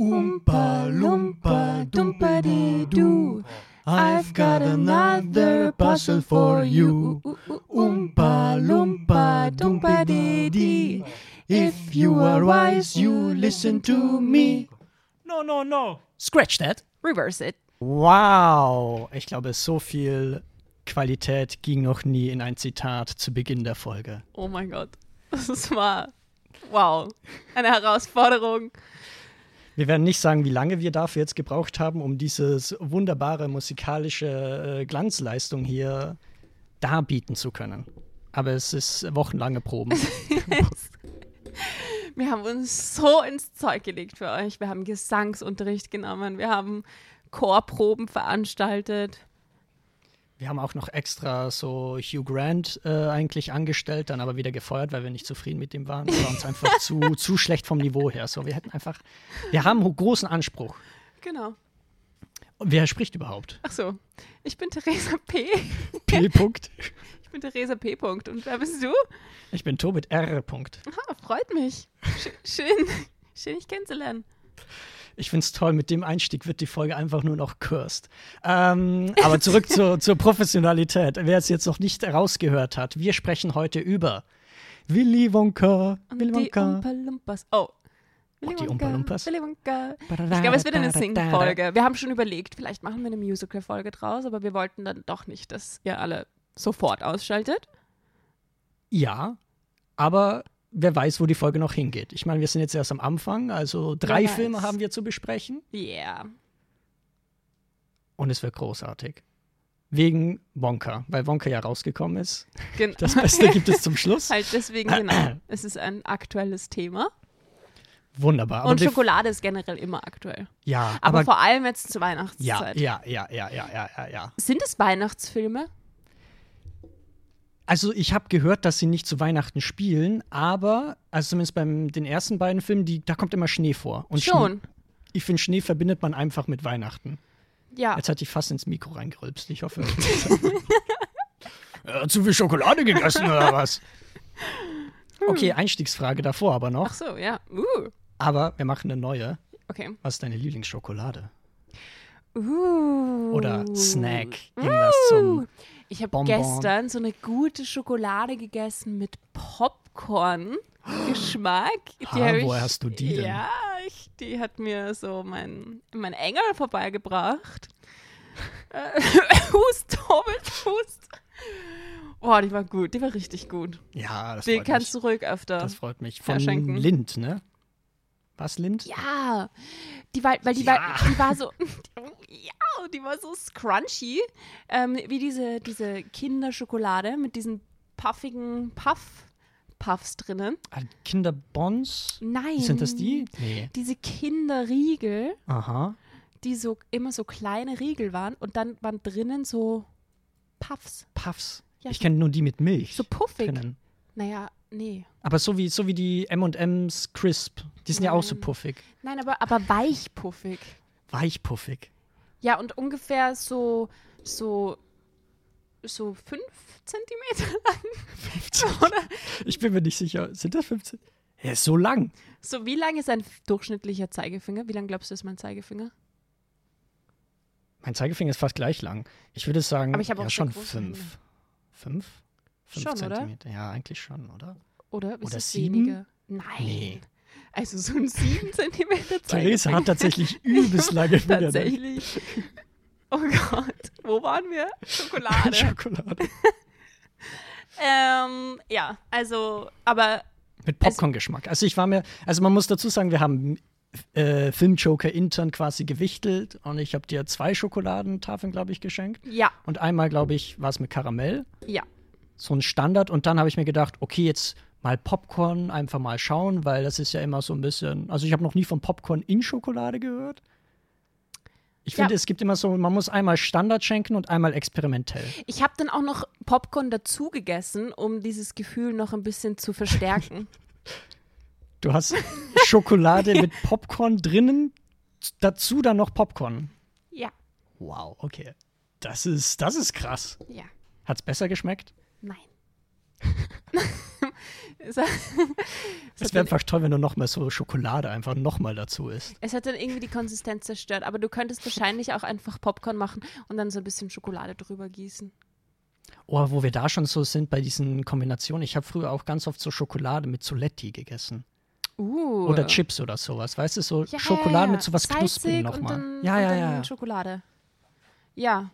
Oompa Loompa Doompa Dee Doo. I've got another puzzle for you. Oompa Loompa Doompa Dee Dee. If you are wise, you listen to me. No, no, no. Scratch that. Reverse it. Wow. Ich glaube, so viel Qualität ging noch nie in ein Zitat zu Beginn der Folge. Oh mein Gott. Das war, wow, eine Herausforderung. Wir werden nicht sagen, wie lange wir dafür jetzt gebraucht haben, um dieses wunderbare musikalische äh, Glanzleistung hier darbieten zu können. Aber es ist wochenlange Proben. Wir haben uns so ins Zeug gelegt für euch. Wir haben Gesangsunterricht genommen. Wir haben Chorproben veranstaltet. Wir haben auch noch extra so Hugh Grant äh, eigentlich angestellt, dann aber wieder gefeuert, weil wir nicht zufrieden mit dem waren. Das war uns einfach zu, zu schlecht vom Niveau her. So, wir hätten einfach, wir haben einen großen Anspruch. Genau. Und wer spricht überhaupt? Ach so. Ich bin Theresa P. P. -Punkt. Ich bin Theresa P. -Punkt. Und wer bist du? Ich bin Tobit R. -Punkt. Aha, freut mich. Sch schön, schön, dich kennenzulernen. Ich finde es toll, mit dem Einstieg wird die Folge einfach nur noch cursed. Ähm, aber zurück zur, zur Professionalität. Wer es jetzt noch nicht rausgehört hat, wir sprechen heute über Willy Wonka. Willy Die Wonka. Oh. Willy Oh, die Wonka, Umpa Lumpas. Willy Wonka. Ich glaube, es wird eine Sing-Folge. Wir haben schon überlegt, vielleicht machen wir eine Musical-Folge draus, aber wir wollten dann doch nicht, dass ihr alle sofort ausschaltet. Ja, aber wer weiß, wo die Folge noch hingeht. Ich meine, wir sind jetzt erst am Anfang, also drei weiß. Filme haben wir zu besprechen Yeah. und es wird großartig. Wegen Wonka, weil Wonka ja rausgekommen ist. Gen Das Beste gibt es zum Schluss. halt deswegen, genau. Es ist ein aktuelles Thema. Wunderbar. Und Schokolade ist generell immer aktuell. ja, Aber, aber, vor allem jetzt zur Weihnachtszeit. ja, ja, ja, ja, ja, ja, ja. Sind es Weihnachtsfilme? Also ich habe gehört, dass sie nicht zu Weihnachten spielen, aber, also zumindest beim den ersten beiden Filmen, die, da kommt immer Schnee vor. Und Schon. Schnee, ich finde, Schnee verbindet man einfach mit Weihnachten. Ja. Jetzt hatte ich fast ins Mikro reingerülpst. Ich hoffe. äh, zu viel Schokolade gegessen oder was? Okay, Einstiegsfrage davor aber Ach noch. so, ja. Uh. Aber wir machen eine neue. Okay. Was ist deine Lieblingsschokolade? Uh. Oder Snack? Irgendwas zum. Ich habe gestern so eine gute Schokolade gegessen mit Popcorn-Geschmack. Die Ha, ich, woher hast du die denn? Ja, ich, die hat mir so mein, mein Engel vorbeigebracht. Äh, hust, Tobit, hust. Boah, die war gut, die war richtig gut. Ja, das Die freut kannst mich. du ruhig öfter. Das freut mich. Von verschenken. Lind, ne? Was, Lind? Ja, die war, weil die, Ja. war, die war so, ja, die war so scrunchy, ähm, wie diese, diese Kinderschokolade mit diesen puffigen Puff, Puffs drinnen. Ah, Kinderbons? Nein. Sind das die? Nee. Diese Kinderriegel, Aha. die so immer so kleine Riegel waren und dann waren drinnen so Puffs, Puffs. Ja, ich so- kenne nur die mit Milch. so puffig. drinnen. Naja, nee. Aber so wie, so wie die M&M's Crisp. Die sind ja auch so Nein. puffig. Nein, aber, aber weichpuffig. Weichpuffig. Ja, und ungefähr so, so, so fünf Zentimeter lang. Oder? Ich bin mir nicht sicher. Sind das 15? Er ist so lang. So, wie lang ist ein durchschnittlicher Zeigefinger? Wie lang glaubst du, ist mein Zeigefinger? Mein Zeigefinger ist fast gleich lang. Ich würde sagen, Aber ich ja, schon fünf. Hände. Fünf? Fünf Schon, oder? Zentimeter. Ja, eigentlich schon, oder? Oder ist Oder es sieben? weniger? Nein. Nee. Also so ein sieben Zentimeter Theresa hat tatsächlich übelst lange Finger. ne? Tatsächlich. Oh Gott, wo waren wir? Schokolade. Schokolade. ähm, ja, also, aber Mit Popcorn-Geschmack. Also ich war mir, also man muss dazu sagen, wir haben äh, Filmjoker intern quasi gewichtelt und ich habe dir zwei Schokoladentafeln, glaube ich, geschenkt. ja, Und einmal, glaube ich, war es mit Karamell. ja. So ein Standard. Und dann habe ich mir gedacht, okay, jetzt mal Popcorn einfach mal schauen, weil das ist ja immer so ein bisschen. Also ich habe noch nie von Popcorn in Schokolade gehört. Ich Ja. finde, es gibt immer so, man muss einmal Standard schenken und einmal experimentell. Ich habe dann auch noch Popcorn dazu gegessen, um dieses Gefühl noch ein bisschen zu verstärken. Du hast Schokolade mit Popcorn drinnen, dazu dann noch Popcorn. ja, Wow, okay. Das ist, das ist krass. ja. Hat's besser geschmeckt? Nein. Es, wäre einfach toll, wenn du nochmal so Schokolade einfach nochmal dazu isst. es hat dann irgendwie die Konsistenz zerstört, aber du könntest wahrscheinlich auch einfach Popcorn machen und dann so ein bisschen Schokolade drüber gießen. Oh, wo wir da schon so sind bei diesen Kombinationen. Ich habe früher auch ganz oft so Schokolade mit Soletti gegessen. Uh. Oder Chips oder sowas. Weißt du, so Ja, Schokolade ja, mit so was Salzig Knusprigen und nochmal. Ja, ja, ja. Schokolade. Ja.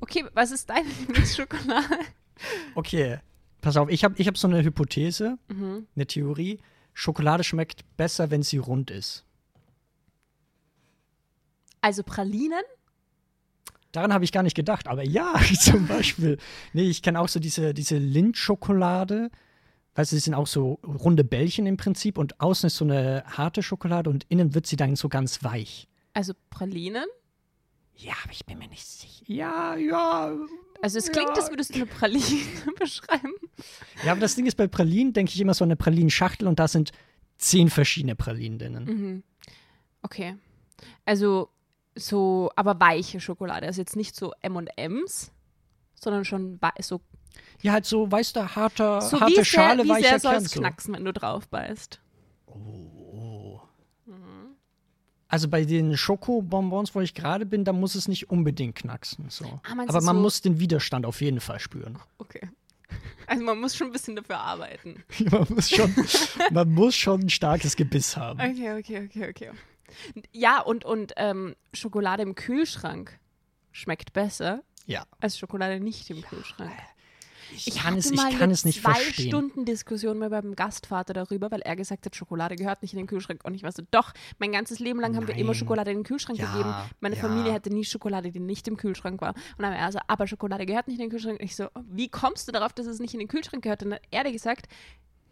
Okay, was ist deine Lieblingsschokolade? Okay, pass auf, ich habe ich hab so eine Hypothese, Mhm. eine Theorie. Schokolade schmeckt besser, wenn sie rund ist. Also Pralinen? Daran habe ich gar nicht gedacht, aber ja, zum Beispiel. Nee, ich kenne auch so diese, diese Lindschokolade. Weißt du, die sind auch so runde Bällchen im Prinzip und außen ist so eine harte Schokolade und innen wird sie dann so ganz weich. Also Pralinen? Ja, aber ich bin mir nicht sicher. Ja, ja. Also es klingt, Ja. als würdest du eine Praline beschreiben. Ja, aber das Ding ist, bei Pralinen denke ich immer so eine Pralinenschachtel und da sind zehn verschiedene Pralinen drinnen. Mhm. Okay. Also so, aber weiche Schokolade. Also jetzt nicht so M&M's, sondern schon so, Ja, halt so, weißt du, harter, so harte wie sehr, Schale, wie weicher sehr soll Kern. es So. knacksen, wenn du drauf beißt. Also bei den Schokobonbons, wo ich gerade bin, da muss es nicht unbedingt knacksen. So. Ah, Aber man so- muss den Widerstand auf jeden Fall spüren. Okay. Also man muss schon ein bisschen dafür arbeiten. man, muss schon, man muss schon ein starkes Gebiss haben. Okay, okay, okay, okay. Ja, und, und ähm, Schokolade im Kühlschrank schmeckt besser Ja. als Schokolade nicht im Kühlschrank. Ich, Ich kann, es, ich mal kann es nicht zwei verstehen. Stunden Diskussion mit meinem Gastvater darüber, weil er gesagt hat, Schokolade gehört nicht in den Kühlschrank. Und ich war so, doch, mein ganzes Leben lang haben wir immer Nein. Schokolade in den Kühlschrank Ja, gegeben. Meine ja. Familie hatte nie Schokolade, die nicht im Kühlschrank war. Und dann war er so, aber Schokolade gehört nicht in den Kühlschrank. Und ich so, wie kommst du darauf, dass es nicht in den Kühlschrank gehört? Und dann hat er gesagt,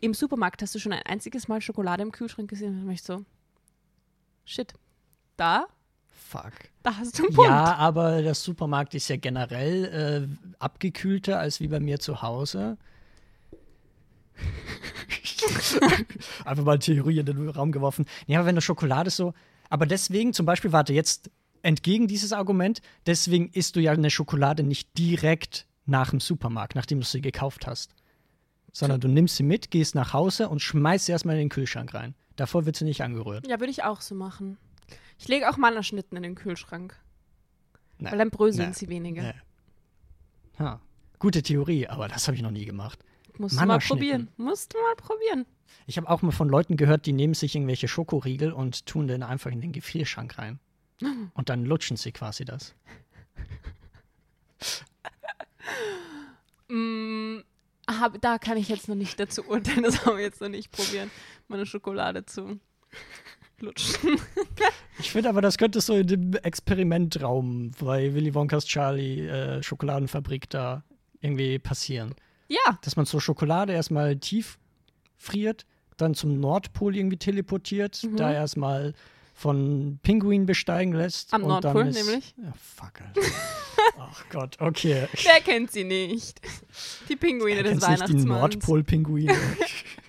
im Supermarkt hast du schon ein einziges Mal Schokolade im Kühlschrank gesehen. Und dann war ich so, shit, da, Fuck. da hast du einen Punkt. Ja, aber der Supermarkt ist ja generell äh, abgekühlter als wie bei mir zu Hause. Einfach mal Theorie in den Raum geworfen. Ja, aber wenn du Schokolade so. Aber deswegen, zum Beispiel, warte, jetzt entgegen dieses Argument, deswegen isst du ja eine Schokolade nicht direkt nach dem Supermarkt, nachdem du sie gekauft hast. Sondern du nimmst sie mit, gehst nach Hause und schmeißt sie erstmal in den Kühlschrank rein. Davor wird sie nicht angerührt. Ja, würde ich auch so machen. Ich lege auch Mannerschnitten in den Kühlschrank. Nee. Weil dann bröseln Nee. sie weniger. Nee. Ha. Gute Theorie, aber das habe ich noch nie gemacht. Musst du mal probieren. Musst du mal probieren. Ich habe auch mal von Leuten gehört, die nehmen sich irgendwelche Schokoriegel und tun den einfach in den Gefrierschrank rein. Und dann lutschen sie quasi das. Mm, hab, da kann ich jetzt noch nicht dazu urteilen. Das haben wir jetzt noch nicht probieren, meine Schokolade zu lutschen. Ich finde aber, das könnte so in dem Experimentraum bei Willy Wonkas Charlie äh, Schokoladenfabrik da irgendwie passieren. Ja, Dass man so Schokolade erstmal tief friert, dann zum Nordpol irgendwie teleportiert, Mhm. da erstmal von Pinguin besteigen lässt. Am Nordpol ist, nämlich. Ja, fuck, Alter. Ach Gott, okay. wer kennt sie nicht? Die Pinguine des Kennst nicht die Weihnachtsmanns. Nordpol-Pinguine?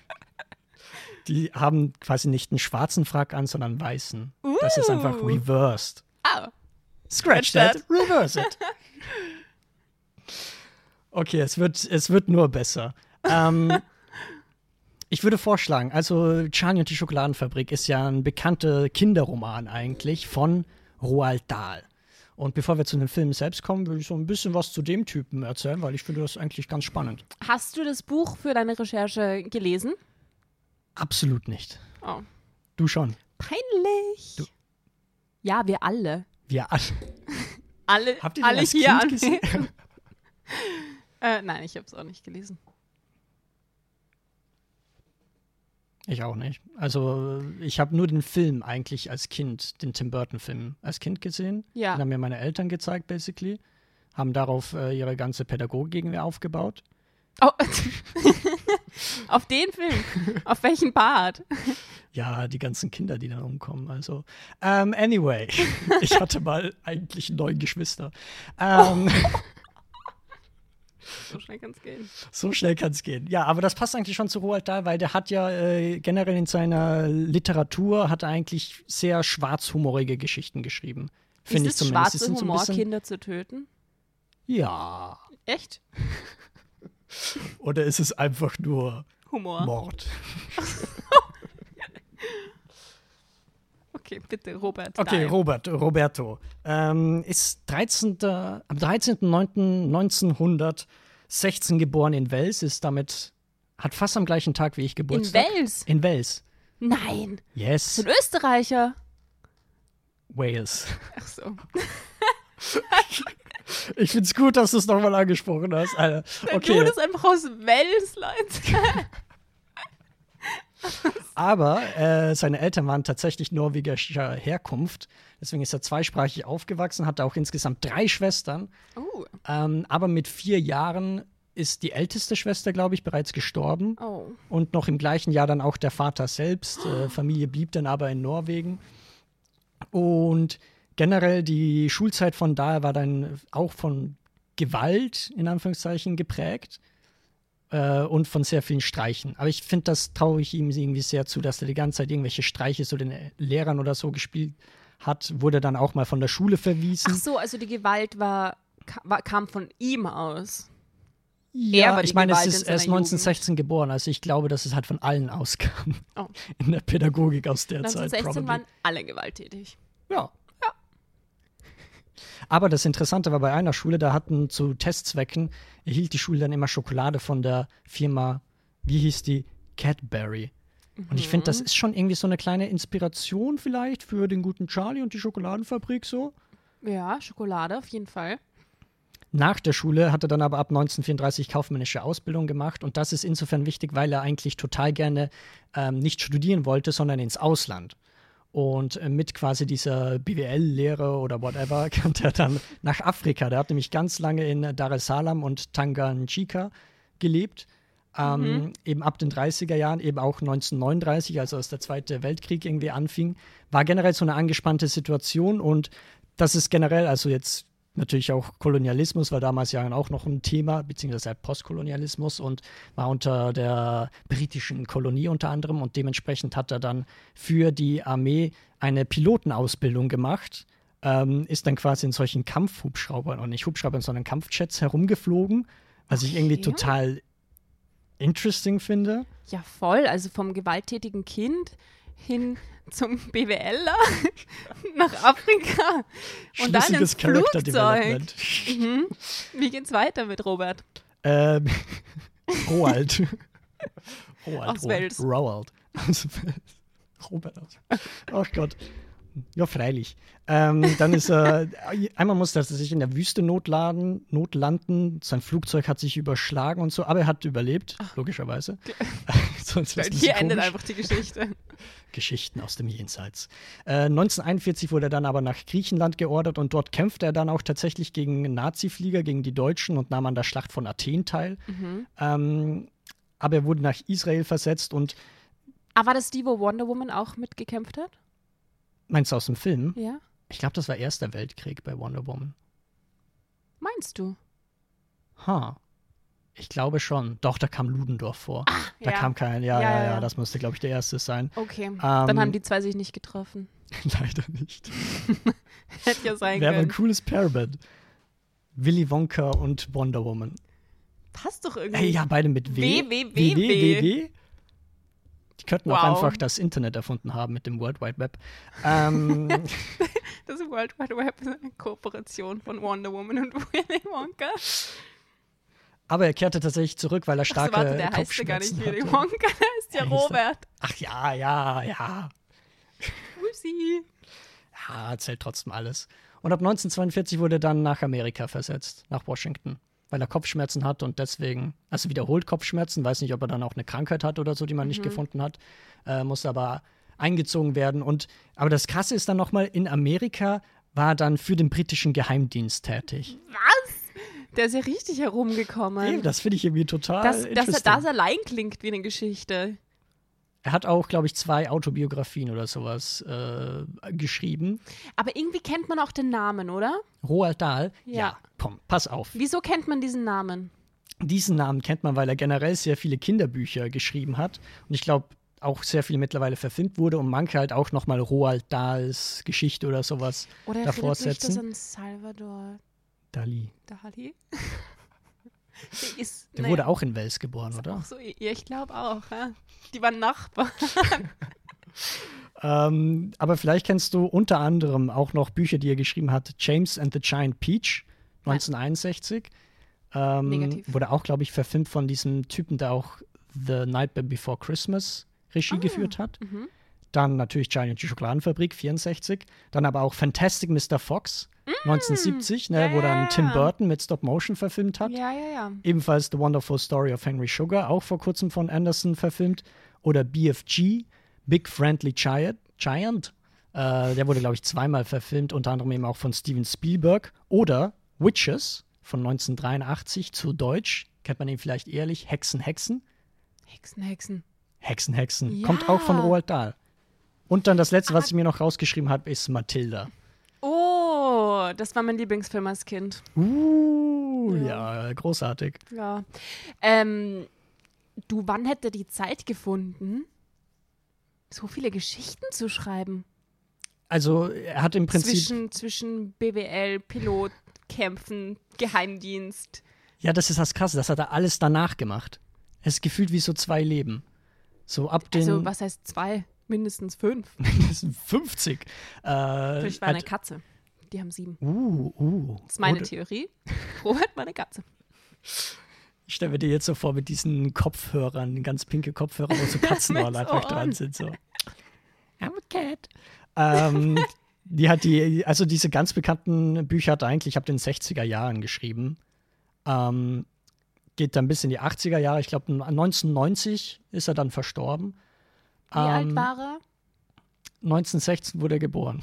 die haben quasi nicht einen schwarzen Frack an, sondern einen weißen. Das ist einfach reversed. Ah, Scratch Scratch that, reverse it. Okay, es wird, es wird nur besser. Ähm, ich würde vorschlagen, also Charlie und die Schokoladenfabrik ist ja ein bekannter Kinderroman eigentlich von Roald Dahl. Und bevor wir zu den Filmen selbst kommen, würde ich so ein bisschen was zu dem Typen erzählen, weil ich finde das eigentlich ganz spannend. hast du das Buch für deine Recherche gelesen? Absolut nicht. Oh, Du schon. peinlich. Du- Ja, wir alle. Wir alle. Alle, Habt ihr alle als hier Kind gesehen? äh, nein, ich habe es auch nicht gelesen. Ich auch nicht. Also, ich habe nur den Film eigentlich als Kind, den Tim Burton-Film, als Kind gesehen. Ja. Den haben mir meine Eltern gezeigt, basically. Haben darauf äh, ihre ganze Pädagogik aufgebaut. Oh. Auf den Film. Auf welchen Part? Ja, die ganzen Kinder, die dann umkommen. Also, ähm, anyway, ich hatte mal eigentlich neun Geschwister. Ähm, So schnell kann es gehen. So schnell kann es gehen. Ja, aber das passt eigentlich schon zu Roald Dahl, weil der hat ja äh, generell in seiner Literatur hat er eigentlich sehr schwarzhumorige Geschichten geschrieben. Finde ich ist es zumindest. schwarze so Humor, bisschen- Kinder zu töten? Ja. Echt? Oder ist es einfach nur Humor. Mord. Okay, bitte, Robert. Okay, nein. Robert, Roberto. Ähm, ist 13. am 13.09.1916 geboren in Wels, ist damit, hat fast am gleichen Tag wie ich In Geburtstag. Wales? In Wels. Nein. Yes. Ein Österreicher. Wales. Ach so. Ich find's gut, dass du es nochmal angesprochen hast. Alter. Der Okay. Dude ist einfach aus Wales, Leute. Aber äh, seine Eltern waren tatsächlich norwegischer Herkunft. Deswegen ist er zweisprachig aufgewachsen, hatte auch insgesamt drei Schwestern. Oh. Ähm, aber mit vier Jahren ist die älteste Schwester, glaube ich, bereits gestorben. Oh. Und noch im gleichen Jahr dann auch der Vater selbst. Äh, Familie blieb dann aber in Norwegen. Und generell die Schulzeit von da war dann auch von Gewalt, in Anführungszeichen, geprägt. Äh, und von sehr vielen Streichen. Aber ich finde, das traue ich ihm irgendwie sehr zu, dass er die ganze Zeit irgendwelche Streiche so den Lehrern oder so gespielt hat. Wurde dann auch mal von der Schule verwiesen. Ach so, also die Gewalt war, war kam von ihm aus. Ja, ich meine, es ist er ist seiner 1916 geboren, also ich glaube, dass es halt von allen auskam. Oh. In der Pädagogik aus der Zeit. 1916 probably. waren alle gewalttätig. Ja. Aber das Interessante war bei einer Schule, da hatten zu Testzwecken, erhielt die Schule dann immer Schokolade von der Firma, wie hieß die? Cadbury. Und ich finde, das Mhm. ist schon irgendwie so eine kleine Inspiration vielleicht für den guten Charlie und die Schokoladenfabrik so. Ja, Schokolade auf jeden Fall. Nach der Schule hat er dann aber ab 1934 kaufmännische Ausbildung gemacht und das ist insofern wichtig, weil er eigentlich total gerne ähm, nicht studieren wollte, sondern ins Ausland. Und äh, mit quasi dieser BWL-Lehre oder whatever kam er dann nach Afrika. Der hat nämlich ganz lange in Dar es Salaam und Tanganyika gelebt. Ähm, Eben ab den 30er Jahren, eben auch 1939, also als der Zweite Weltkrieg irgendwie anfing, war generell so eine angespannte Situation und das ist generell, also jetzt natürlich auch Kolonialismus, war damals ja auch noch ein Thema, beziehungsweise halt Postkolonialismus und war unter der britischen Kolonie unter anderem und dementsprechend hat er dann für die Armee eine Pilotenausbildung gemacht, ähm, ist dann quasi in solchen Kampfhubschraubern und nicht Hubschraubern, sondern Kampfjets herumgeflogen, was ich irgendwie Okay. total interesting finde. Ja, voll. Also vom gewalttätigen Kind hin zum BWLer nach Afrika und dann ins Character Flugzeug. Mhm. Wie geht's weiter mit Robert? Ähm, Roald. Roald. Aus Roald. Roald. Aus. Robert aus. Ach Gott. Ja, freilich. Ähm, dann ist er, einmal musste er sich in der Wüste notladen, notlanden. Sein Flugzeug hat sich überschlagen und so, aber er hat überlebt, logischerweise. Sonst Hier endet komisch. einfach die Geschichte. Geschichten aus dem Jenseits. Äh, 1941 wurde er dann aber nach Griechenland geordert und dort kämpfte er dann auch tatsächlich gegen Nazi-Flieger, gegen die Deutschen und nahm an der Schlacht von Athen teil. Mhm. Ähm, aber er wurde nach Israel versetzt und Aber war das die, wo Wonder Woman auch mitgekämpft hat? Meinst du aus dem Film? Ja. Ich glaube, das war Erster Weltkrieg bei Wonder Woman. Meinst du? Ha. Ich glaube schon. Doch, da kam Ludendorff vor. da Ah, ja. kam kein, ja, Ja, ja, ja, das musste, glaube ich, der erste sein. Okay. Ähm, Dann haben die zwei sich nicht getroffen. Leider nicht. Hätte ja sein Wäre aber ein können. cooles Pairband. Willy Wonka und Wonder Woman. Passt doch irgendwie. Ey, ja, beide mit W. W, W, W, W. W. Die könnten auch Wow. einfach das Internet erfunden haben mit dem World Wide Web. Ähm, Das World Wide Web ist eine Kooperation von Wonder Woman und Willy Wonka. aber er kehrte tatsächlich zurück, weil er starke warte, der heißt ja gar nicht Willy. Wonka, der heißt ja Robert. Ach ja, ja, ja. Upsi. Ja, erzählt trotzdem alles. Und ab 1942 wurde er dann nach Amerika versetzt, nach Washington, weil er Kopfschmerzen hat und deswegen, also wiederholt Kopfschmerzen, weiß nicht, ob er dann auch eine Krankheit hat oder so, die man nicht gefunden hat, äh, musste aber eingezogen werden. Und aber das Krasse ist dann nochmal, in Amerika war er dann für den britischen Geheimdienst tätig. Was? Der ist ja richtig herumgekommen. Eben, das finde ich irgendwie total dass, dass das allein klingt wie eine Geschichte. Er hat auch, glaube ich, zwei Autobiografien oder sowas äh, geschrieben. Aber irgendwie kennt man auch den Namen, oder? Roald Dahl, Ja. ja, komm, pass auf. Wieso kennt man diesen Namen? Diesen Namen kennt man, weil er generell sehr viele Kinderbücher geschrieben hat. Und ich glaube, auch sehr viel mittlerweile verfilmt wurde und manche halt auch nochmal Roald Dahls Geschichte oder sowas Oder davor setzen. an Salvador Dali. Dali? Ist, Der naja, wurde auch in Wels geboren, oder? So, ja, ich glaube auch. Ja. Die waren Nachbarn. Ähm, aber vielleicht kennst du unter anderem auch noch Bücher, die er geschrieben hat. James and the Giant Peach, 1961. Ähm, Negativ. Wurde auch, glaube ich, verfilmt von diesem Typen, der auch The Night Before Christmas Regie geführt hat. Mhm. Dann natürlich die Schokoladenfabrik, 64. Dann aber auch Fantastic Mr. Fox, 1970, ne, Ja, wo dann Tim. Burton mit Stop Motion verfilmt hat. Ja, ja, ja. Ebenfalls The Wonderful Story of Henry Sugar, auch vor kurzem von Anderson verfilmt. Oder BFG, Big Friendly Giant. Giant. Äh, der wurde, glaube ich, zweimal verfilmt, unter anderem eben auch von Steven Spielberg. Oder Witches von 1983 zu Deutsch. Kennt man ihn vielleicht ehrlich? Hexen, Hexen. Hexen, Hexen. Hexen, Hexen. Ja. Kommt auch von Roald Dahl. Und dann das letzte, was ich mir noch rausgeschrieben habe, ist Matilda. Das war mein Lieblingsfilm als Kind. Uh, ja, großartig. Ja. Ähm, du, wann hätte die Zeit gefunden, so viele Geschichten zu schreiben? Also, er hat im Prinzip. Zwischen, zwischen BWL, Pilot, Kämpfen, Geheimdienst. Ja, das ist das Krasse. Das hat er alles danach gemacht. Es ist gefühlt wie so zwei Leben. So ab den Also, was heißt zwei? Mindestens fünf. sind 50. Äh, Vielleicht war eine Katze. Die haben sieben. uh, uh. Das ist meine Oder- Theorie. Robert war eine Katze. Ich stelle mir dir jetzt so vor mit diesen Kopfhörern, ganz pinke Kopfhörer, wo so Katzenohren einfach dran sind. So. I'm a cat. Ähm, die hat die, also diese ganz bekannten Bücher hat er eigentlich, ich habe den 60er Jahren geschrieben. Ähm, geht dann bis in die 80er Jahre. Ich glaube, 1990 ist er dann verstorben. Wie alt Ähm, war er? 1916 wurde er geboren.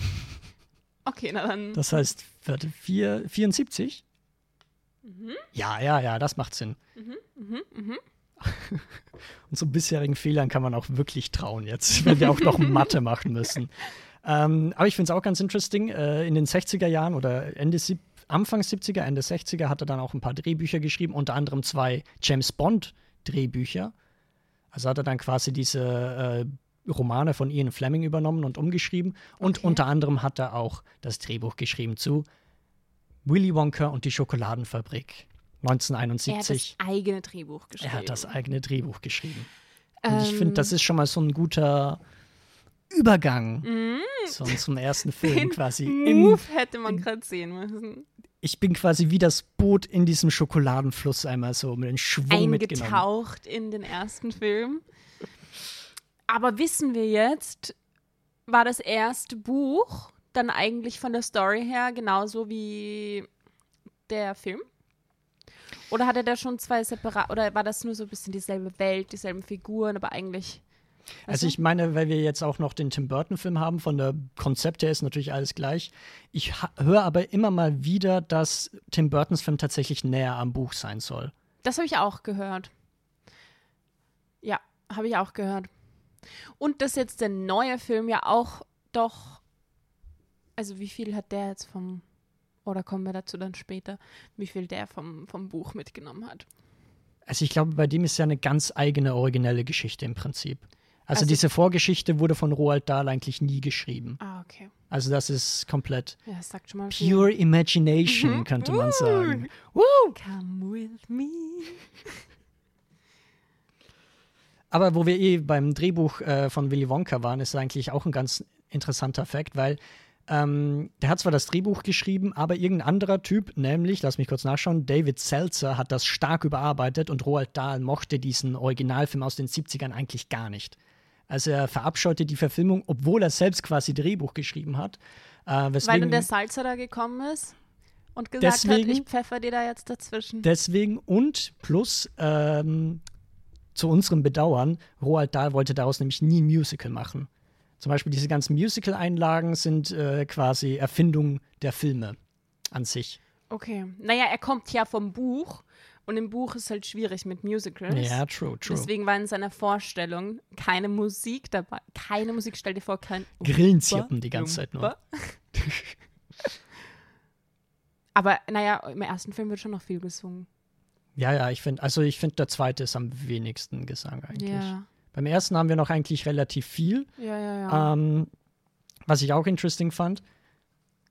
Okay, na dann. Das heißt, warte, vier, 74? Mhm. Ja, ja, ja, das macht Sinn. Und so bisherigen Fehlern kann man auch wirklich trauen jetzt, wenn wir auch noch Mathe machen müssen. Ähm, aber ich finde es auch ganz interesting. Äh, in den 60er Jahren oder Ende Anfang 70er, Ende 60er hat er dann auch ein paar Drehbücher geschrieben, unter anderem zwei James Bond Drehbücher. Also hat er dann quasi diese äh, Romane von Ian Fleming übernommen und umgeschrieben. Und Okay. unter anderem hat er auch das Drehbuch geschrieben zu Willy Wonka und die Schokoladenfabrik. Er hat 1971. das eigene Drehbuch geschrieben. Er hat das eigene Drehbuch geschrieben. Und ich Ähm, finde, das ist schon mal so ein guter Übergang so, zum ersten Film den quasi. Im, Move hätte man gerade sehen müssen. ich bin quasi wie das Boot in diesem Schokoladenfluss einmal so mit dem Schwung mitgenommen. Eingetaucht in den ersten Film. Aber wissen wir jetzt, war das erste Buch dann eigentlich von der Story her genauso wie der Film? Oder hatte der schon zwei separat, oder war das nur so ein bisschen dieselbe Welt, dieselben Figuren, aber eigentlich. Also ich meine, weil wir jetzt auch noch den Tim Burton-Film haben, von der Konzept her ist natürlich alles gleich. Ich höre aber immer mal wieder, dass Tim Burtons Film tatsächlich näher am Buch sein soll. Das habe ich auch gehört. Ja, habe ich auch gehört. Und dass jetzt der neue Film ja auch doch. Also, wie viel hat der jetzt vom. Oder kommen wir dazu dann später, wie viel der vom, vom Buch mitgenommen hat? Also ich glaube, bei dem ist ja eine ganz eigene, originelle Geschichte im Prinzip. Also, Also- diese Vorgeschichte wurde von Roald Dahl eigentlich nie geschrieben. Ah, okay. Also das ist komplett Ja, das sagt schon mal viel. pure imagination, Mhm. könnte man Uh. sagen. Come with me. Aber wo wir eh beim Drehbuch äh, von Willy Wonka waren, ist eigentlich auch ein ganz interessanter Fakt, weil ähm, der hat zwar das Drehbuch geschrieben, aber irgendein anderer Typ, nämlich, lass mich kurz nachschauen, David Seltzer hat das stark überarbeitet und Roald Dahl mochte diesen Originalfilm aus den 70ern eigentlich gar nicht. Also er verabscheute die Verfilmung, obwohl er selbst quasi Drehbuch geschrieben hat. Äh, Weil dann der Salzer da gekommen ist und gesagt Deswegen- hat, ich pfeffer dir da jetzt dazwischen. Deswegen und plus ähm, zu unserem Bedauern, Roald Dahl wollte daraus nämlich nie ein Musical machen. Zum Beispiel diese ganzen Musical-Einlagen sind äh, quasi Erfindung der Filme an sich. Okay. Naja, er kommt ja vom Buch und im Buch ist halt schwierig mit Musicals. Ja, true, true. Deswegen war in seiner Vorstellung keine Musik dabei. Keine Musik, stell dir vor, kein Grillenzirpen die ganze Zeit nur. Aber naja, im ersten Film wird schon noch viel gesungen. Ja, ja, ich finde, also ich finde, der zweite ist am wenigsten Gesang eigentlich. Ja. Beim ersten haben wir noch eigentlich relativ viel. Ja, ja, ja. Ähm, was ich auch interesting fand,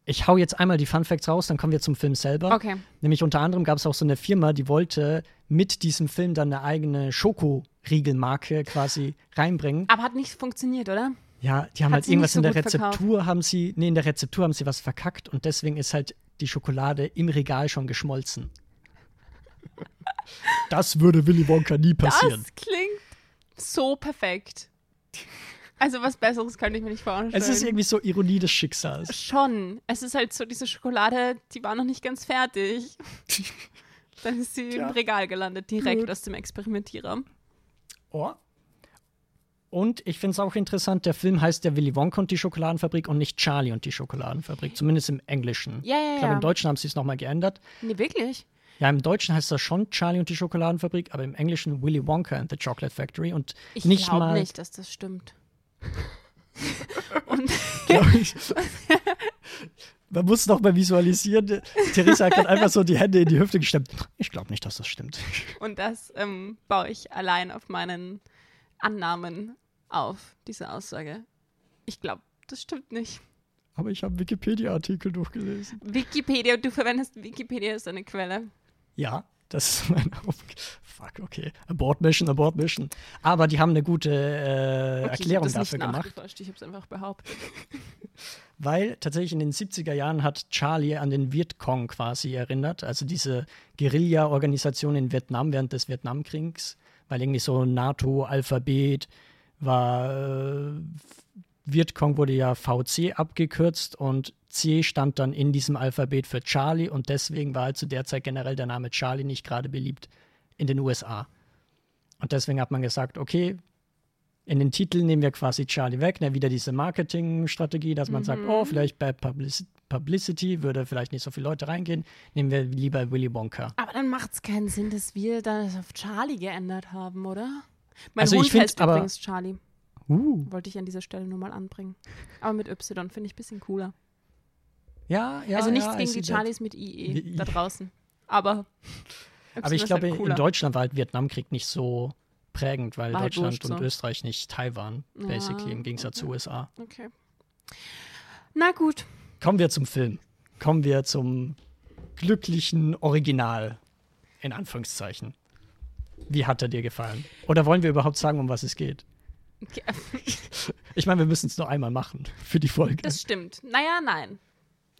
Ich hau jetzt einmal die Fun Facts raus, dann kommen wir zum Film selber. Okay. Nämlich unter anderem gab es auch so eine Firma, die wollte mit diesem Film dann eine eigene Schokoriegelmarke quasi reinbringen. Aber hat nicht funktioniert, oder? Ja, die haben Hat halt irgendwas so in der gut verkauft. Rezeptur haben sie, nee, in der Rezeptur haben sie was verkackt und deswegen ist halt die Schokolade im Regal schon geschmolzen. Das würde Willy Wonka nie passieren. Das klingt so perfekt. Also was Besseres könnte ich mir nicht vorstellen. Es ist irgendwie so Ironie des Schicksals. Schon. Es ist halt so, diese Schokolade, die war noch nicht ganz fertig. Dann ist sie Tja. im Regal gelandet, direkt Gut. aus dem Experimentierer. Oh. Und ich finde es auch interessant, der Film heißt ja Willy Wonka und die Schokoladenfabrik und nicht Charlie und die Schokoladenfabrik, zumindest im Englischen. Ja, ja, Ich glaube, ja. im Deutschen haben sie es nochmal geändert. Nee, wirklich? Ja, im Deutschen heißt das schon Charlie und die Schokoladenfabrik, aber im Englischen Willy Wonka and the Chocolate Factory und Ich nicht glaube mal. nicht, dass das stimmt. Und ich. Man muss noch mal visualisieren. Theresa hat gerade einfach so die Hände in die Hüfte gestemmt. Ich glaube nicht, dass das stimmt. Und das ähm, baue ich allein auf meinen Annahmen auf, diese Aussage. Ich glaube, das stimmt nicht. Aber ich habe Wikipedia-Artikel durchgelesen. Wikipedia, du verwendest Wikipedia als eine Quelle. Ja, das ist meine Aufgabe. Fuck, okay. Abort Mission, Abort Mission. Aber die haben eine gute äh, Okay, Erklärung ich dafür nicht gemacht. Ich habe es einfach behauptet. Weil tatsächlich in den 70er Jahren hat Charlie an den Vietcong quasi erinnert, also diese Guerilla-Organisation in Vietnam während des Vietnamkriegs, weil irgendwie so NATO-Alphabet war, äh, Vietcong wurde ja VC abgekürzt und C stand dann in diesem Alphabet für Charlie und deswegen war halt zu der Zeit generell der Name Charlie nicht gerade beliebt in den USA. Und deswegen hat man gesagt, okay, in den Titeln nehmen wir quasi Charlie weg, ne, wieder diese Marketingstrategie, dass man sagt, oh, vielleicht bei Publici- Publicity würde vielleicht nicht so viele Leute reingehen, nehmen wir lieber Willy Wonka. Aber dann macht es keinen Sinn, dass wir das auf Charlie geändert haben, oder? Mein Also ich Hund find heißt aber- übrigens Charlie. Uh, Wollte ich an dieser Stelle nur mal anbringen. Aber mit Y finde ich ein bisschen cooler. Ja, ja. also nichts ja, gegen die that. Charlies mit IE Wie- da draußen. Aber. Aber ich glaube, halt in. Deutschland war halt Vietnamkrieg nicht so prägend, weil War halt Deutschland und so. Österreich nicht Teil waren, Ja, basically, im Gegensatz zu okay. USA. Okay. Na gut. Kommen wir zum Film. Kommen wir zum glücklichen Original, in Anführungszeichen. Wie hat er dir gefallen? Oder wollen wir überhaupt sagen, um was es geht? Okay. Ich meine, wir müssen es nur einmal machen für die Folge. Das stimmt. Naja, nein.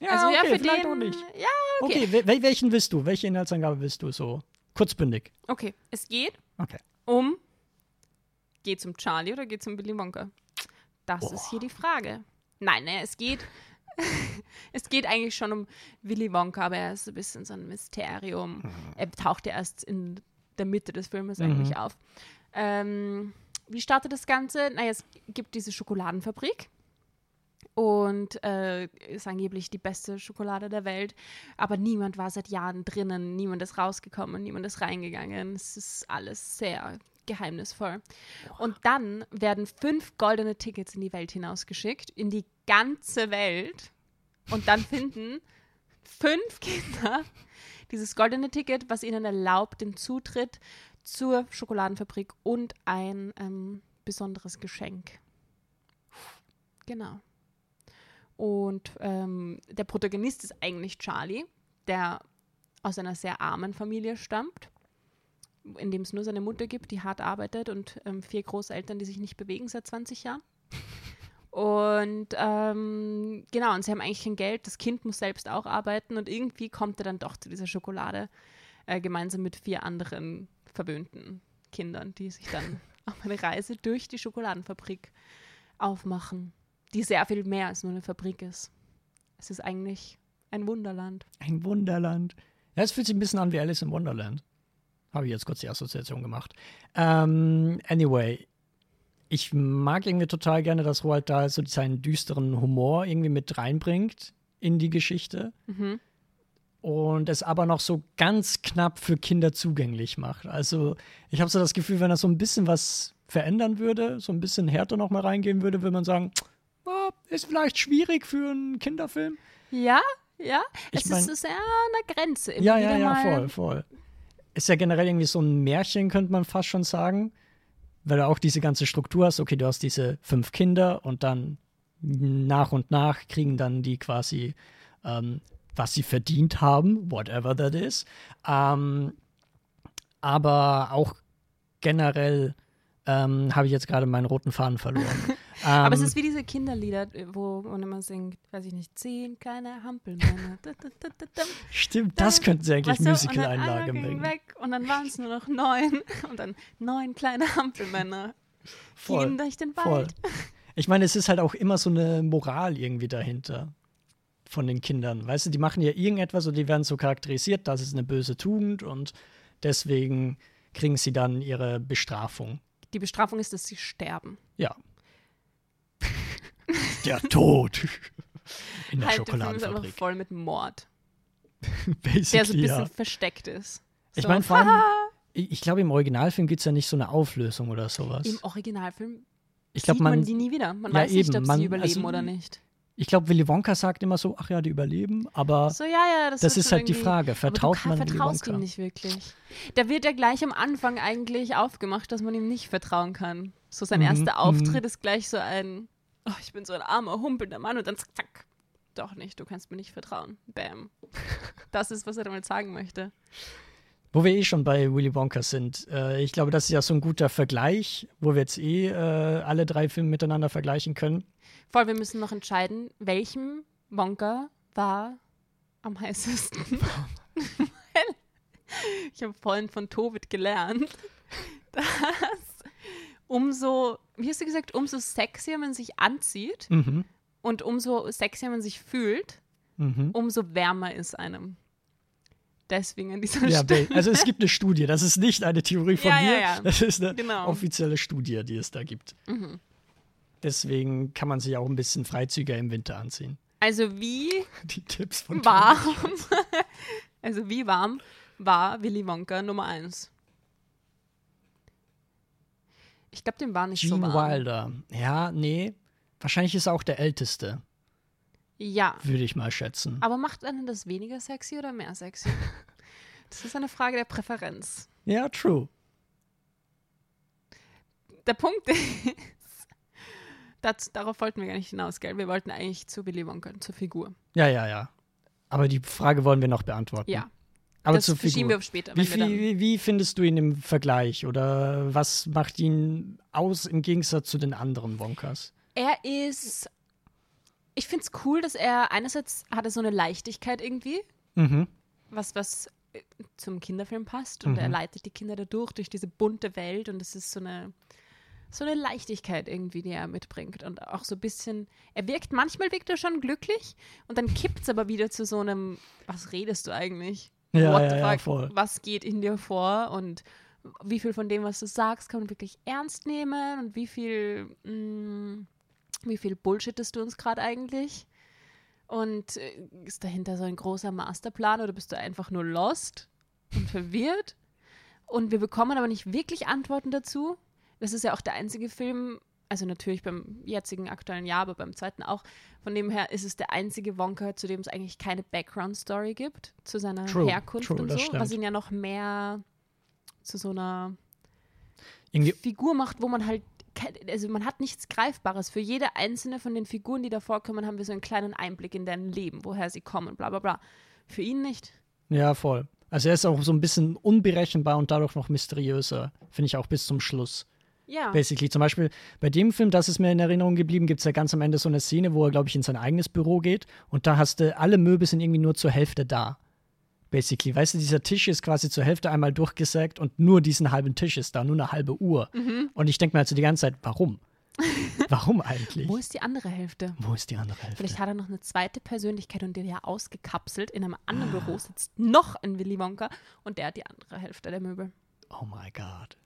Ja, also ja, okay, für vielleicht den. auch nicht. Ja, Okay, okay. wel- wel welchen willst du? Welche Inhaltsangabe willst du so? Kurzbündig. Okay. Es geht Okay. um. Geht um Charlie oder geht um Willy Wonka? Das ist hier die Frage. Nein, ne, es geht. es geht eigentlich schon um Willy Wonka, aber er ist ein bisschen so ein Mysterium. Er taucht ja erst in der Mitte des Filmes eigentlich auf. Ähm, wie startet das Ganze? Naja, es gibt diese Schokoladenfabrik. Und äh, ist angeblich die beste Schokolade der Welt. Aber niemand war seit Jahren drinnen, niemand ist rausgekommen, niemand ist reingegangen. Es ist alles sehr geheimnisvoll. Und dann werden fünf goldene Tickets in die Welt hinausgeschickt, in die ganze Welt. Und dann finden fünf Kinder dieses goldene Ticket, was ihnen erlaubt, den Zutritt zur Schokoladenfabrik und ein ähm, besonderes Geschenk. Genau. Und ähm, der Protagonist ist eigentlich Charlie, der aus einer sehr armen Familie stammt, in dem es nur seine Mutter gibt, die hart arbeitet und ähm, vier Großeltern, die sich nicht bewegen seit 20 Jahren. Und ähm, genau, und sie haben eigentlich kein Geld. Das Kind muss selbst auch arbeiten und irgendwie kommt er dann doch zu dieser Schokolade äh, gemeinsam mit vier anderen verwöhnten Kindern, die sich dann auf eine Reise durch die Schokoladenfabrik aufmachen, die sehr viel mehr als nur eine Fabrik ist. Es ist eigentlich ein Wunderland. Ein Wunderland. Ja, es fühlt sich ein bisschen an wie Alice im Wonderland. Habe ich jetzt kurz die Assoziation gemacht. Ähm, anyway, ich mag irgendwie total gerne, dass Roald Dahl so seinen düsteren Humor irgendwie mit reinbringt in die Geschichte. Mhm. Und es aber noch so ganz knapp für Kinder zugänglich macht. Also, ich habe so das Gefühl, wenn er so ein bisschen was verändern würde, so ein bisschen härter noch mal reingehen würde, würde man sagen, ist vielleicht schwierig für einen Kinderfilm. Ja, ja. Ich es mein- ist sehr an der Grenze. Ja, Immer ja, ja, mal- voll, voll. Ist ja generell irgendwie so ein Märchen, könnte man fast schon sagen. Weil du auch diese ganze Struktur hast. Okay, du hast diese fünf Kinder und dann nach und nach kriegen dann die quasi ähm, was sie verdient haben, whatever that is. Ähm, aber auch generell ähm, habe ich jetzt gerade meinen roten Faden verloren. Aber es Ähm, ist wie diese Kinderlieder, wo man immer singt, weiß ich nicht, zehn kleine Hampelmänner. Stimmt, das könnten sie eigentlich Weißt du, und dann Musical-Einlage bringen. weg und dann waren es nur noch neun und dann neun kleine Hampelmänner Voll, gehen durch den voll. Wald. Ich meine, es ist halt auch immer so eine Moral irgendwie dahinter von den Kindern. Weißt du, die machen ja irgendetwas und die werden so charakterisiert, das ist eine böse Tugend und deswegen kriegen sie dann ihre Bestrafung. Die Bestrafung ist, dass sie sterben. Ja. Der Tod. In der halt, der Film ist einfach Schokoladenfabrik. voll mit Mord, Basically, der so ein bisschen ja. versteckt ist. Ich So, meine, vor allem, ich ich glaube, im Originalfilm gibt es ja nicht so eine Auflösung oder sowas. Im Originalfilm Ich glaube, sieht man, man, die nie wieder. Man Ja, weiß nicht, eben, ob man- sie überleben also- oder nicht. ich glaube, Willy Wonka sagt immer so, ach ja, die überleben, aber So, ja, ja, das, das ist halt die Frage, vertraut aber du man Willy vertraust Wonka? ihm nicht wirklich. Da wird ja gleich am Anfang eigentlich aufgemacht, dass man ihm nicht vertrauen kann. So sein Mhm, erster mhm. Auftritt ist gleich so ein, oh, ich bin so ein armer, humpelnder Mann und dann zack, zack. Doch nicht, du kannst mir nicht vertrauen. Bam. Das ist, was er damit sagen möchte. Wo wir eh schon bei Willy Wonka sind, äh, ich glaube, das ist ja so ein guter Vergleich, wo wir jetzt eh äh, alle drei Filme miteinander vergleichen können. Voll, wir müssen noch entscheiden, welchem Wonka war am heißesten. Ich habe vorhin von Tobit gelernt, dass umso, wie hast du gesagt, umso sexier man sich anzieht Mhm. und umso sexier man sich fühlt, Mhm. umso wärmer ist einem. Deswegen an dieser Ja, Stelle. also es gibt eine Studie, das ist nicht eine Theorie von ja, mir, ja. das ist eine Genau. offizielle Studie, die es da gibt. Mhm. Deswegen kann man sich auch ein bisschen freizügiger im Winter anziehen. Also wie Die Tipps von warm, also wie warm war Willy Wonka Nummer 1? Ich glaube, dem war nicht Gene so warm. Wilder. Ja, nee. Wahrscheinlich ist er auch der älteste, Ja, würde ich mal schätzen. aber macht einen das weniger sexy oder mehr sexy? Das ist eine Frage der Präferenz. Ja, true. Der Punkt ist, das, darauf wollten wir gar nicht hinaus, gell? Wir wollten eigentlich zu Willy Wonka, zur Figur. Ja, ja, ja. Aber die Frage wollen wir noch beantworten. Ja, Aber das zur verschieben Figur. wir auf später. Wie, wir wie, wie findest du ihn im Vergleich oder was macht ihn aus im Gegensatz zu den anderen Wonkas? er ist, ich finde es cool, dass er einerseits hat er so eine Leichtigkeit irgendwie, Mhm. was, was äh, zum Kinderfilm passt und er Mhm. leitet die Kinder dadurch, durch diese bunte Welt und es ist so eine, so eine Leichtigkeit irgendwie, die er mitbringt und auch so ein bisschen, er wirkt, manchmal wirkt er schon glücklich und dann kippt es aber wieder zu so einem, was redest du eigentlich? Ja, What ja, the ja, fuck? voll. Was geht in dir vor und wie viel von dem, was du sagst, kann man wirklich ernst nehmen und wie viel, mh, wie viel bullshittest du uns gerade eigentlich? Und äh, ist dahinter so ein großer Masterplan oder bist du einfach nur lost und verwirrt? Und wir bekommen aber nicht wirklich Antworten dazu. Das ist ja auch der einzige Film, also natürlich beim jetzigen aktuellen Jahr, aber beim zweiten auch. Von dem her ist es der einzige Wonka, zu dem es eigentlich keine Background-Story gibt, zu seiner True, Herkunft true, und so, stimmt. was ihn ja noch mehr zu so einer Irgendwie, Figur macht, wo man halt, also man hat nichts Greifbares. Für jede einzelne von den Figuren, die da vorkommen, haben wir so einen kleinen Einblick in deren Leben, woher sie kommen, bla bla bla. Für ihn nicht. ja, voll. Also er ist auch so ein bisschen unberechenbar und dadurch noch mysteriöser, finde ich auch bis zum Schluss. Ja. Basically. Zum Beispiel bei dem Film, das ist mir in Erinnerung geblieben, gibt es ja ganz am Ende so eine Szene, wo er, glaube ich, in sein eigenes Büro geht und da hast du, alle Möbel sind irgendwie nur zur Hälfte da. Basically. Weißt du, dieser Tisch ist quasi zur Hälfte einmal durchgesägt und nur diesen halben Tisch ist da, nur eine halbe Uhr. Mhm. Und ich denke mir also die ganze Zeit, warum? warum eigentlich? Wo ist die andere Hälfte? Wo ist die andere Hälfte? Vielleicht hat er noch eine zweite Persönlichkeit und der ja ausgekapselt in einem anderen Büro sitzt noch ein Willy Wonka und der hat die andere Hälfte der Möbel. Oh my God.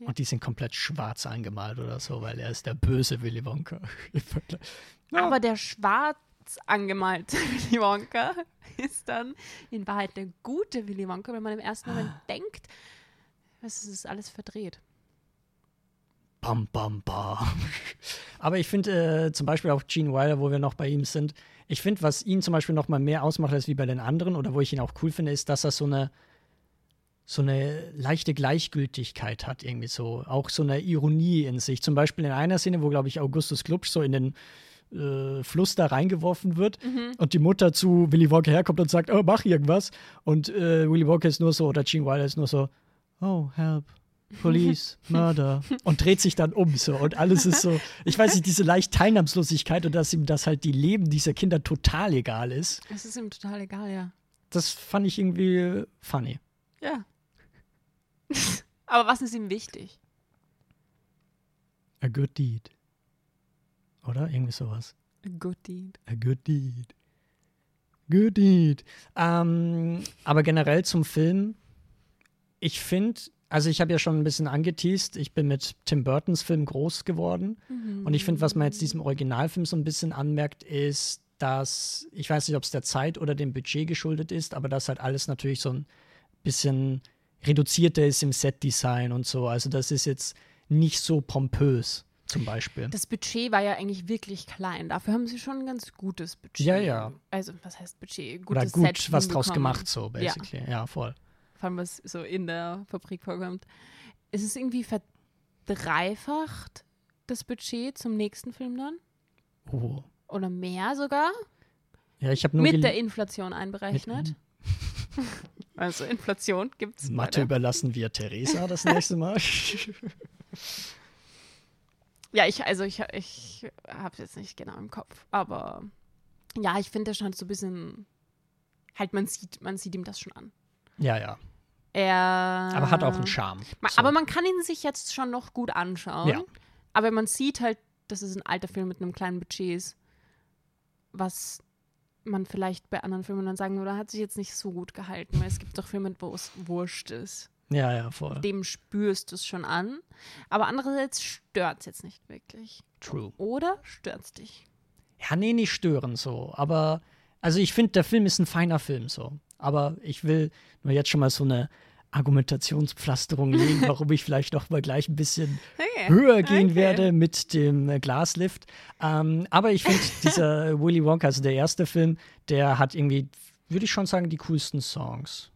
Ja. Und die sind komplett schwarz angemalt oder so, weil er ist der böse Willy Wonka. Ja. Aber der schwarz angemalte Willy Wonka ist dann in Wahrheit der gute Willy Wonka, wenn man im ersten Moment denkt, es ist alles verdreht. Bam, bam, bam. Aber ich finde äh, zum Beispiel auch Gene Wilder, wo wir noch bei ihm sind, ich finde, was ihn zum Beispiel noch mal mehr ausmacht als wie bei den anderen oder wo ich ihn auch cool finde, ist, dass er so eine so eine leichte Gleichgültigkeit hat, irgendwie so. Auch so eine Ironie in sich. Zum Beispiel in einer Szene, wo, glaube ich, Augustus Glubsch so in den äh, Fluss da reingeworfen wird Mhm. und die Mutter zu Willy Wonka herkommt und sagt, oh, mach irgendwas. Und äh, Willy Wonka ist nur so, oder Gene Wilder ist nur so, oh, help. Police, Murder und dreht sich dann um so und alles ist so, ich weiß nicht, diese leicht Teilnahmslosigkeit und dass ihm das halt die Leben dieser Kinder total egal ist, Es ist ihm total egal, ja. das fand ich irgendwie funny. Ja. Aber was ist ihm wichtig? A good deed. Oder? Irgendwie sowas. A good deed. A good deed. Good deed. Ähm, aber generell zum Film, ich finde, also ich habe ja schon ein bisschen angeteased, ich bin mit Tim Burtons Film groß geworden. Und ich finde, was man jetzt diesem Originalfilm so ein bisschen anmerkt, ist, dass, ich weiß nicht, ob es der Zeit oder dem Budget geschuldet ist, aber dass halt alles natürlich so ein bisschen reduzierter ist im Setdesign und so. Also das ist jetzt nicht so pompös, zum Beispiel. Das Budget war ja eigentlich wirklich klein. Dafür haben sie schon ein ganz gutes Budget. Ja, ja. Also, was heißt Budget? Oder Gutes gut Set was draus gemacht, so basically. Ja, voll. Vor allem, was so in der Fabrik vorkommt. Ist es irgendwie verdreifacht, das Budget zum nächsten Film dann? Oh. Oder mehr sogar? Ja, ich habe nur Mit der Inflation einberechnet. Also Inflation gibt es. Mathe überlassen wir Theresa das nächste Mal. Ja, ich, also ich, ich habe es jetzt nicht genau im Kopf, aber ja, ich finde, er scheint so ein bisschen, halt man sieht, man sieht ihm das schon an. ja, ja. Er, Aber hat auch einen Charme. Ma- So. Aber man kann ihn sich jetzt schon noch gut anschauen. Ja. Aber man sieht halt, dass es ein alter Film mit einem kleinen Budget ist, was man vielleicht bei anderen Filmen dann sagen würde, hat sich jetzt nicht so gut gehalten, weil es gibt doch Filme, wo es wurscht ist. ja, ja, voll. Dem spürst du es schon an. Aber andererseits stört es jetzt nicht wirklich. True. Oder stört es dich? Ja, nee, nicht stören so. Aber, also ich finde, der Film ist ein feiner Film so. Aber ich will nur jetzt schon mal so eine Argumentationspflasterung legen, warum ich vielleicht noch mal gleich ein bisschen Okay. höher gehen Okay. werde mit dem äh, Glaslift. Ähm, aber ich finde, dieser Willy Wonka, also der erste Film, der hat irgendwie, würde ich schon sagen, die coolsten Songs.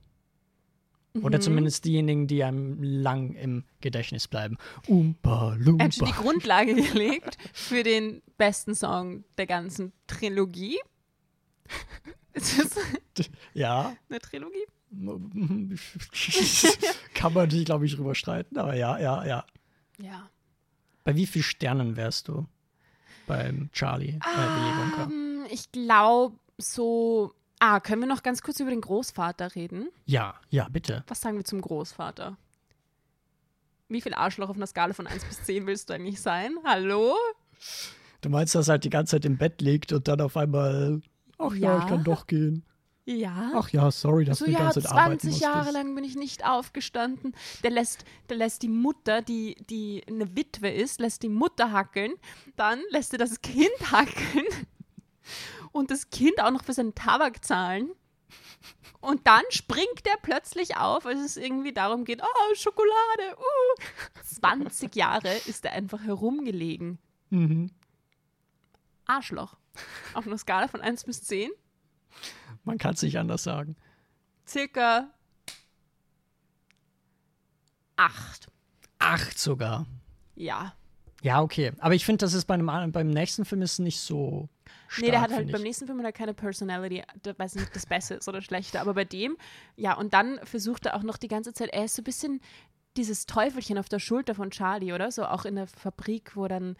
Oder Mhm. zumindest diejenigen, die einem lang im Gedächtnis bleiben. Umpa, Er Lumpa. hat schon die Grundlage gelegt für den besten Song der ganzen Trilogie. Ist das Ja. eine Trilogie? Kann man sich, glaube ich, drüber streiten, aber ja, ja, ja. Ja. Bei wie vielen Sternen wärst du beim Charlie, äh, Wonka? Ähm, ich glaube so. Ah, können wir noch ganz kurz über den Großvater reden? Ja, ja, bitte. Was sagen wir zum Großvater? Wie viel Arschloch auf einer Skala von 1 bis 10 willst du eigentlich sein? Hallo? Du meinst, dass er halt die ganze Zeit im Bett liegt und dann auf einmal, ach ja, Ja. ich kann doch gehen. Ja. Ach ja, sorry, dass so, du die ja, ganze Zeit arbeiten 20 Jahre lang bin ich nicht aufgestanden. Der lässt, der lässt die Mutter, die, die eine Witwe ist, lässt die Mutter hackeln. Dann lässt er das Kind hackeln. Und das Kind auch noch für seinen Tabak zahlen. Und dann springt er plötzlich auf, als es irgendwie darum geht, oh, Schokolade, uh. 20 Jahre ist er einfach herumgelegen. Mhm. Arschloch. Auf einer Skala von 1 bis 10. Man kann es nicht anders sagen. Circa 8. Acht sogar. Ja. Ja, okay. Aber ich finde, das ist bei einem, beim nächsten Film ist nicht so stark, nee, der hat halt beim nächsten Film hat er keine Personality. Da weiß nicht, ob das besser ist oder schlechter. Aber bei dem, ja, und dann versucht er auch noch die ganze Zeit, er ist so ein bisschen dieses Teufelchen auf der Schulter von Charlie, oder? So auch in der Fabrik, wo dann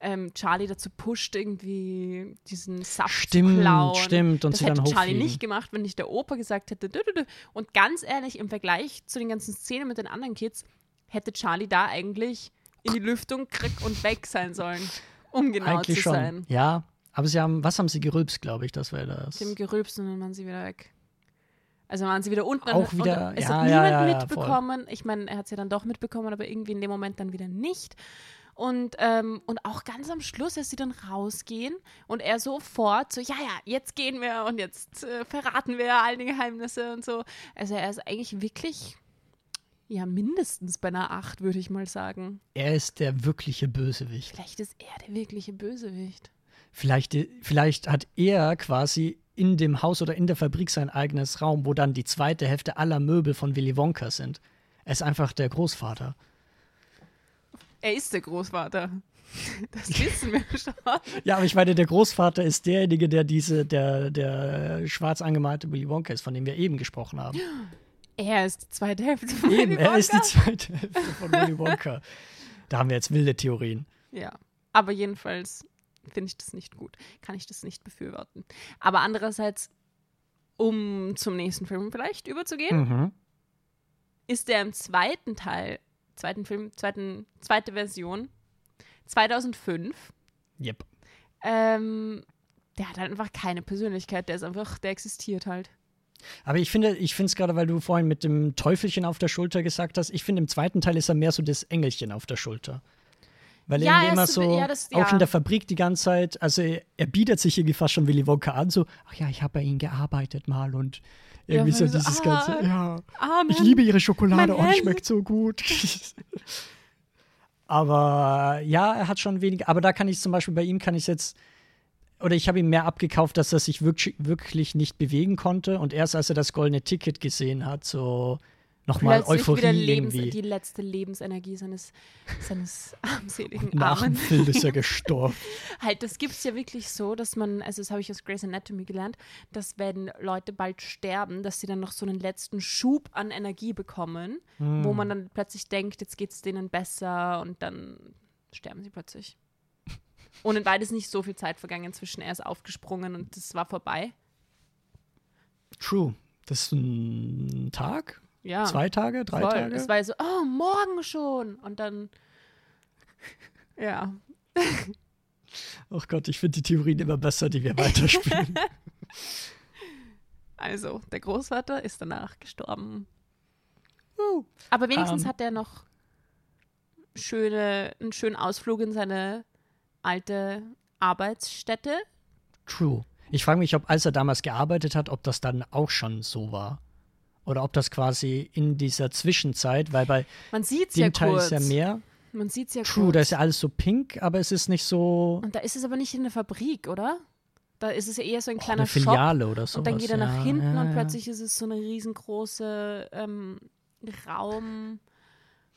ähm, Charlie dazu pusht, irgendwie diesen Saft Stimmt, zu klauen. stimmt, und das sie hätte dann Charlie hochfliegen. nicht gemacht, wenn nicht der Opa gesagt hätte. Und ganz ehrlich, im Vergleich zu den ganzen Szenen mit den anderen Kids, hätte Charlie da eigentlich in die Lüftung krieg und weg sein sollen, um genau Eigentlich zu schon. sein. Ja, aber sie haben, was haben sie gerülpst, glaube ich, das wäre das. Dem gerülpst und dann waren sie wieder weg. Also waren sie wieder unten. Auch wieder- und es ja, hat ja, niemand ja, mitbekommen. ich meine, er hat es ja dann doch mitbekommen, aber irgendwie in dem Moment dann wieder nicht. Und, ähm, und auch ganz am Schluss, als sie dann rausgehen und er sofort so, ja, ja, jetzt gehen wir und jetzt äh, verraten wir all die Geheimnisse und so. Also er ist eigentlich wirklich, ja, mindestens bei einer Acht, würde ich mal sagen. Er ist der wirkliche Bösewicht. Vielleicht ist er der wirkliche Bösewicht. Vielleicht, vielleicht hat er quasi in dem Haus oder in der Fabrik sein eigenes Raum, wo dann die zweite Hälfte aller Möbel von Willy Wonka sind. Er ist einfach der Großvater. Er ist der Großvater. Das wissen wir schon. Ja, aber ich meine, der Großvater ist derjenige, der diese, der, der schwarz angemalte Willy Wonka ist, von dem wir eben gesprochen haben. Er ist die zweite Hälfte von Eben, Willy er ist die Wonka. zweite Hälfte von Willy Wonka. Da haben wir jetzt wilde Theorien. Ja, aber jedenfalls finde ich das nicht gut. Kann ich das nicht befürworten. Aber andererseits, um zum nächsten Film vielleicht überzugehen, Mhm. ist der im zweiten Teil, zweiten Film, zweiten, zweite Version, 2005, Yep. ähm, der hat halt einfach keine Persönlichkeit. Der ist einfach, der existiert halt. Aber ich finde, ich finde es gerade, weil du vorhin mit dem Teufelchen auf der Schulter gesagt hast, ich finde im zweiten Teil ist er mehr so das Engelchen auf der Schulter. Weil Ja, er er immer so- so, ja, das- auch ja. in der Fabrik die ganze Zeit, also er, er bietet sich irgendwie fast schon Willy Wonka an, so, ach ja, ich habe bei ihnen gearbeitet mal und irgendwie Ja, so dieses ah, ganze, ja, Amen. ich liebe ihre Schokolade, oh, die schmeckt so gut. aber ja, er hat schon wenig, aber da kann ich zum Beispiel, bei ihm kann ich jetzt, oder ich habe ihm mehr abgekauft, dass er sich wirklich, wirklich nicht bewegen konnte und erst als er das goldene Ticket gesehen hat, so nochmal Plötzlich wieder Euphorie Lebens, irgendwie. die letzte Lebensenergie seines, seines armseligen Nach dem Armen. Film ist er gestorben. Halt, das gibt es ja wirklich so, dass man, also das habe ich aus Grey's Anatomy gelernt, dass wenn Leute bald sterben, dass sie dann noch so einen letzten Schub an Energie bekommen, wo Hm. man dann plötzlich denkt, jetzt geht es denen besser und dann sterben sie plötzlich. Und in beides nicht so viel Zeit vergangen zwischen, er ist aufgesprungen und das war vorbei. True. Das ist ein Tag? Ja. Zwei Tage? Drei voll. Tage? Es war so, oh, morgen schon. Und dann, ja. Oh Gott, ich finde die Theorien immer besser, die wir weiterspielen. Also, der Großvater ist danach gestorben. Uh. Aber wenigstens Ähm. hat er noch schöne, einen schönen Ausflug in seine alte Arbeitsstätte. True. Ich frage mich, ob als er damals gearbeitet hat, ob das dann auch schon so war. Oder ob das quasi in dieser Zwischenzeit, weil bei Man sieht es dem ja Teil kurz. ist ja mehr. Man sieht es ja True, kurz. da ist ja alles so pink, aber es ist nicht so Und da ist es aber nicht in der Fabrik, oder? Da ist es ja eher so ein oh, kleiner eine Shop. Filiale oder so. Und dann geht er nach ja, hinten ja, und plötzlich ist es so eine riesengroße ähm, Raum.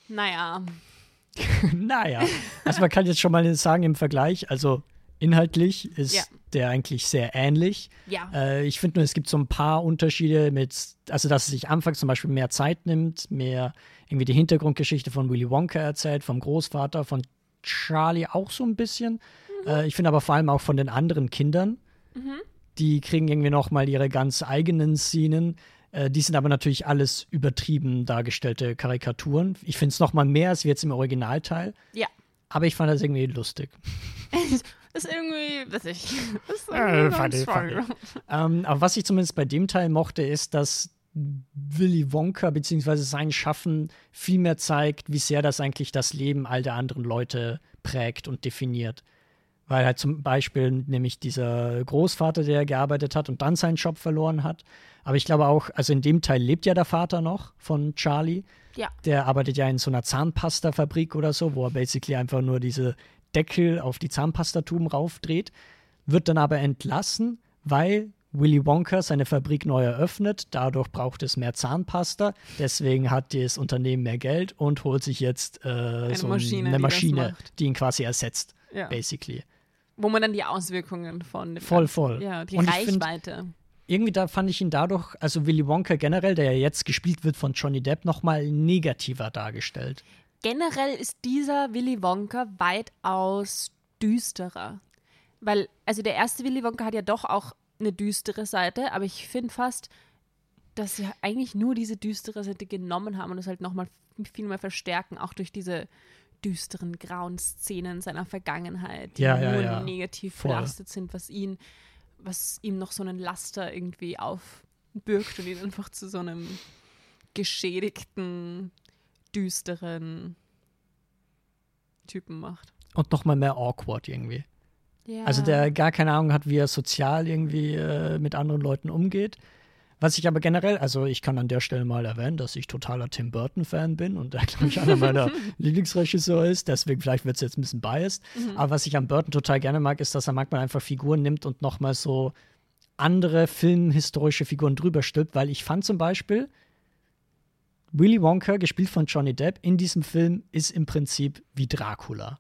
Naja, naja, also man kann jetzt schon mal sagen im Vergleich, also inhaltlich ist Ja. der eigentlich sehr ähnlich. ja. Äh, ich finde nur, es gibt so ein paar Unterschiede mit, also dass es sich anfangs zum Beispiel mehr Zeit nimmt, mehr irgendwie die Hintergrundgeschichte von Willy Wonka erzählt, vom Großvater, von Charlie auch so ein bisschen. Äh, ich finde aber vor allem auch von den anderen Kindern. Die kriegen irgendwie noch mal ihre ganz eigenen Szenen. Äh, die sind aber natürlich alles übertrieben dargestellte Karikaturen. Ich finde es noch mal mehr als jetzt im Originalteil. Ja. Aber ich fand das irgendwie lustig. ist irgendwie, weiß ich. Ist Äh, irgendwie funny, ganz toll. Ähm, aber was ich zumindest bei dem Teil mochte, ist, dass Willy Wonka bzw. sein Schaffen viel mehr zeigt, wie sehr das eigentlich das Leben all der anderen Leute prägt und definiert. Weil halt zum Beispiel nämlich dieser Großvater, der gearbeitet hat und dann seinen Job verloren hat. Aber ich glaube auch, also in dem Teil lebt ja der Vater noch von Charlie. Ja. Der arbeitet ja in so einer Zahnpastafabrik oder so, wo er basically einfach nur diese Deckel auf die Zahnpastatuben raufdreht. Wird dann aber entlassen, weil Willy Wonka seine Fabrik neu eröffnet. Dadurch braucht es mehr Zahnpasta. Deswegen hat das Unternehmen mehr Geld und holt sich jetzt äh, so Maschine, eine Maschine, die ihn quasi ersetzt, Ja. basically. Wo man dann die Auswirkungen von Voll, voll. Ja, die Und Reichweite. Irgendwie da fand ich ihn dadurch, also Willy Wonka generell, der ja jetzt gespielt wird von Johnny Depp, nochmal negativer dargestellt. Generell ist dieser Willy Wonka weitaus düsterer. Weil, also der erste Willy Wonka hat ja doch auch eine düstere Seite, aber ich finde fast, dass sie eigentlich nur diese düstere Seite genommen haben und es halt nochmal viel mehr verstärken, auch durch diese düsteren, grauen Szenen seiner Vergangenheit, die Ja, ja, nur ja. negativ Voll. belastet sind, was ihn, was ihm noch so einen Laster irgendwie aufbürgt und ihn einfach zu so einem geschädigten, düsteren Typen macht. Und nochmal mehr awkward irgendwie. Ja. Also der gar keine Ahnung hat, wie er sozial irgendwie äh, mit anderen Leuten umgeht. Was ich aber generell, also ich kann an der Stelle mal erwähnen, dass ich totaler Tim Burton-Fan bin und er, glaube ich, einer meiner Lieblingsregisseure ist. Deswegen vielleicht wird es jetzt ein bisschen biased. Aber was ich an Burton total gerne mag, ist, dass er manchmal einfach Figuren nimmt und nochmal so andere filmhistorische Figuren drüber stülpt, weil ich fand zum Beispiel, Willy Wonka, gespielt von Johnny Depp, in diesem Film ist im Prinzip wie Dracula.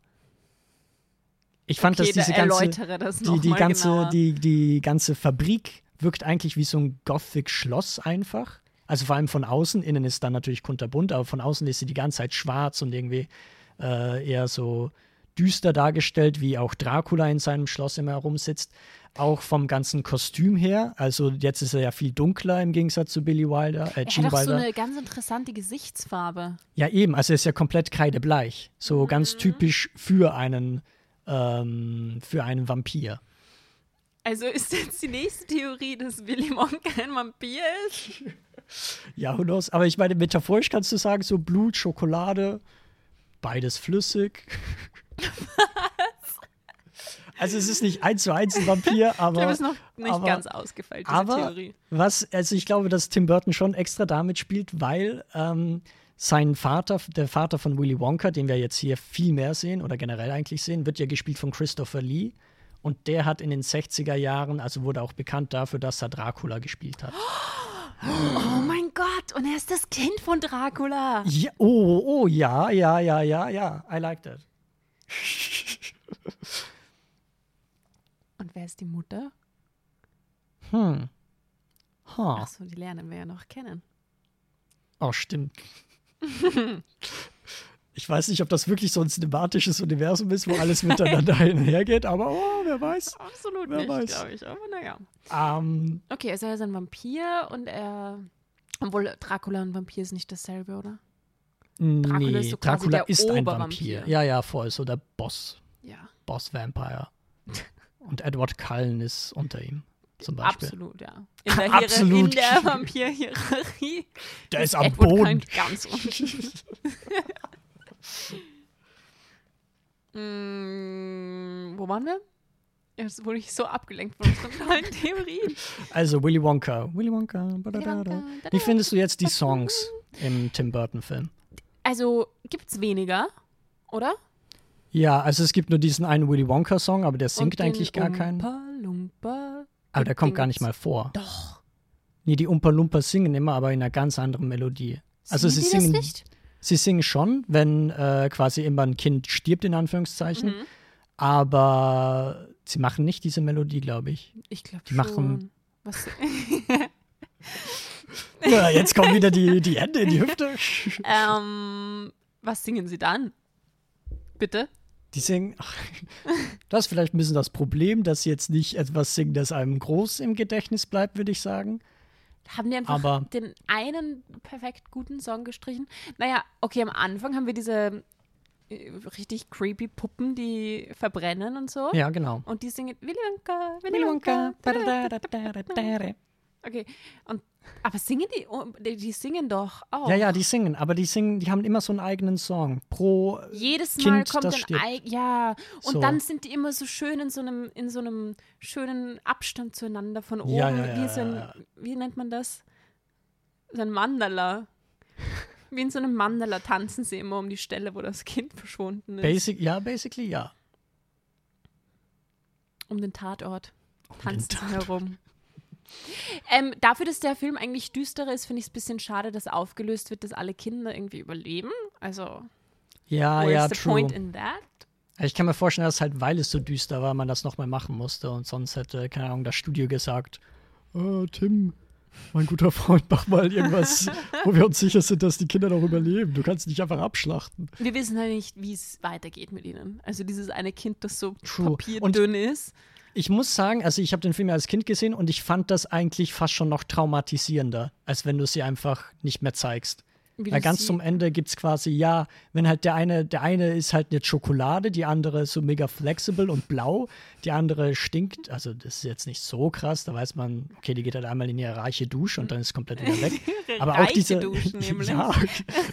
Ich fand, okay, dass diese da ganze, das die, die, ganze, genauer. die, die ganze Fabrik wirkt eigentlich wie so ein Gothic-Schloss einfach. Also vor allem von außen. Innen ist dann natürlich kunterbunt, aber von außen ist sie die ganze Zeit schwarz und irgendwie äh, eher so düster dargestellt, wie auch Dracula in seinem Schloss immer herumsitzt. Auch vom ganzen Kostüm her. Also jetzt ist er ja viel dunkler im Gegensatz zu Billy Wilder. Äh, er Gene hat auch so Wilder. eine ganz interessante Gesichtsfarbe. Ja, eben. Also er ist ja komplett kreidebleich. So ganz typisch für einen, ähm, für einen Vampir. Also ist jetzt die nächste Theorie, dass Willy Wonka ein Vampir ist? Ja, who knows? Aber ich meine, metaphorisch kannst du sagen, so Blut, Schokolade, beides flüssig. also es ist nicht eins zu eins ein Vampir, Ich glaube, aber es ist noch nicht aber- ganz ausgefeilt, diese aber Theorie. was, also ich glaube, dass Tim Burton schon extra damit spielt, weil ähm, sein Vater, der Vater von Willy Wonka, den wir jetzt hier viel mehr sehen oder generell eigentlich sehen, wird ja gespielt von Christopher Lee. Und der hat in den 60er Jahren, also wurde auch bekannt dafür, dass er Dracula gespielt hat. Oh mein Gott, und er ist das Kind von Dracula. Ja, oh, oh, ja, ja, ja, ja, ja. I like that. Und wer ist die Mutter? Hm. Ha. Achso, die lernen wir ja noch kennen. Oh, stimmt. Ich weiß nicht, ob das wirklich so ein cinematisches Universum ist, wo alles miteinander einhergeht, aber oh, wer weiß. Absolut Wer nicht, weiß. glaube ich. Aber naja. Ähm, Okay, also er ist ein Vampir und er. Obwohl Dracula und Vampir ist nicht dasselbe, oder? nee, ist so Dracula ist ein. Vampir. Ja, ja, voll, so der Boss. Ja. Boss Vampire. Und Edward Cullen ist unter ihm, zum Beispiel. Absolut, ja. In der, Absolut. in der Vampir-Hierarchie. Der ist am Edward Boden. Cullen ganz unten. Mm, wo waren wir? Jetzt wurde ich so abgelenkt von unseren Theorien. Also Willy Wonka. Willy Wonka. badadada. Wonka, Wie findest du jetzt die Songs im Tim Burton-Film? Also gibt's weniger, oder? Ja, also es gibt nur diesen einen Willy Wonka-Song, aber der singt eigentlich gar keinen. Umpa Lumpa. Aber der kommt gar nicht mal vor. Doch. Nee, die Umpa Lumpas singen immer, aber in einer ganz anderen Melodie. Also sie die singen, das nicht? Sie singen schon, wenn äh, quasi immer ein Kind stirbt, in Anführungszeichen. Mhm. Aber sie machen nicht diese Melodie, glaube ich. Ich glaube schon. machen- Was? Ja, jetzt kommen wieder die, die Hände in die Hüfte. ähm, was singen sie dann? Bitte? Die singen. Ach, das ist vielleicht ein bisschen das Problem, dass sie jetzt nicht etwas singen, das einem groß im Gedächtnis bleibt, würde ich sagen. Haben die einfach Aber- den einen perfekt guten Song gestrichen? Naja, okay, am Anfang haben wir diese äh, richtig creepy Puppen, die verbrennen und so. Ja, genau. Und die singen Willy Wonka, Willy Wonka. Okay, und, aber singen die, die, singen doch auch. Ja, ja, die singen, aber die singen, die haben immer so einen eigenen Song pro Jedes Mal Kind, kommt das ein. Ei, ja, und So. dann sind die immer so schön in so einem, in so einem schönen Abstand zueinander von oben. Ja, ja, wie, so ein, wie nennt man das? So ein Mandala. Wie in so einem Mandala tanzen sie immer um die Stelle, wo das Kind verschwunden ist. Basic, ja, basically ja. um den Tatort den tanzen sie Tatort. herum. Ähm, dafür, dass der Film eigentlich düsterer ist, finde ich es ein bisschen schade, dass aufgelöst wird, dass alle Kinder irgendwie überleben. Also, Ja, where's ja, the true. point in that? Ich kann mir vorstellen, dass halt, weil es so düster war, man das nochmal machen musste und sonst hätte, keine Ahnung, das Studio gesagt, äh, Tim, mein guter Freund, mach mal irgendwas, wo wir uns sicher sind, dass die Kinder noch überleben. Du kannst nicht einfach abschlachten. Wir wissen halt nicht, wie es weitergeht mit ihnen. Also dieses eine Kind, das so True. papierdünn ist. Ich muss sagen, also ich habe den Film ja als Kind gesehen und ich fand das eigentlich fast schon noch traumatisierender, als wenn du sie einfach nicht mehr zeigst. Wie Weil ganz zum Ende gibt es quasi, ja, wenn halt der eine, der eine ist halt eine Schokolade, die andere ist so mega flexible und blau, die andere stinkt, also das ist jetzt nicht so krass, da weiß man, okay, die geht halt einmal in ihre reiche Dusche und dann ist komplett wieder weg. Aber auch diese, Duschen nämlich. ja,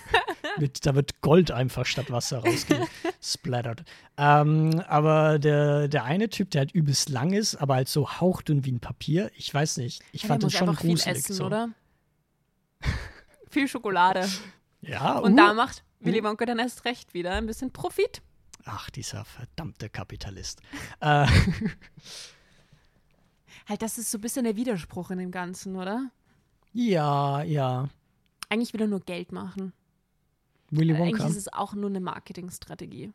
mit, da wird Gold einfach statt Wasser rausgesplattert. ähm, aber der, der eine Typ, der halt übelst lang ist, aber halt so hauchdünn wie ein Papier, ich weiß nicht, ich Ja, fand das schon einfach viel gruselig. essen, so. oder? viel Schokolade. Ja, Und uh. da macht Willy Wonka dann erst recht wieder ein bisschen Profit. Ach, dieser verdammte Kapitalist. äh, Halt, das ist so ein bisschen der Widerspruch in dem Ganzen, oder? ja, ja. Eigentlich will er nur Geld machen. Willy Eigentlich Wonka. ist es auch nur eine Marketingstrategie.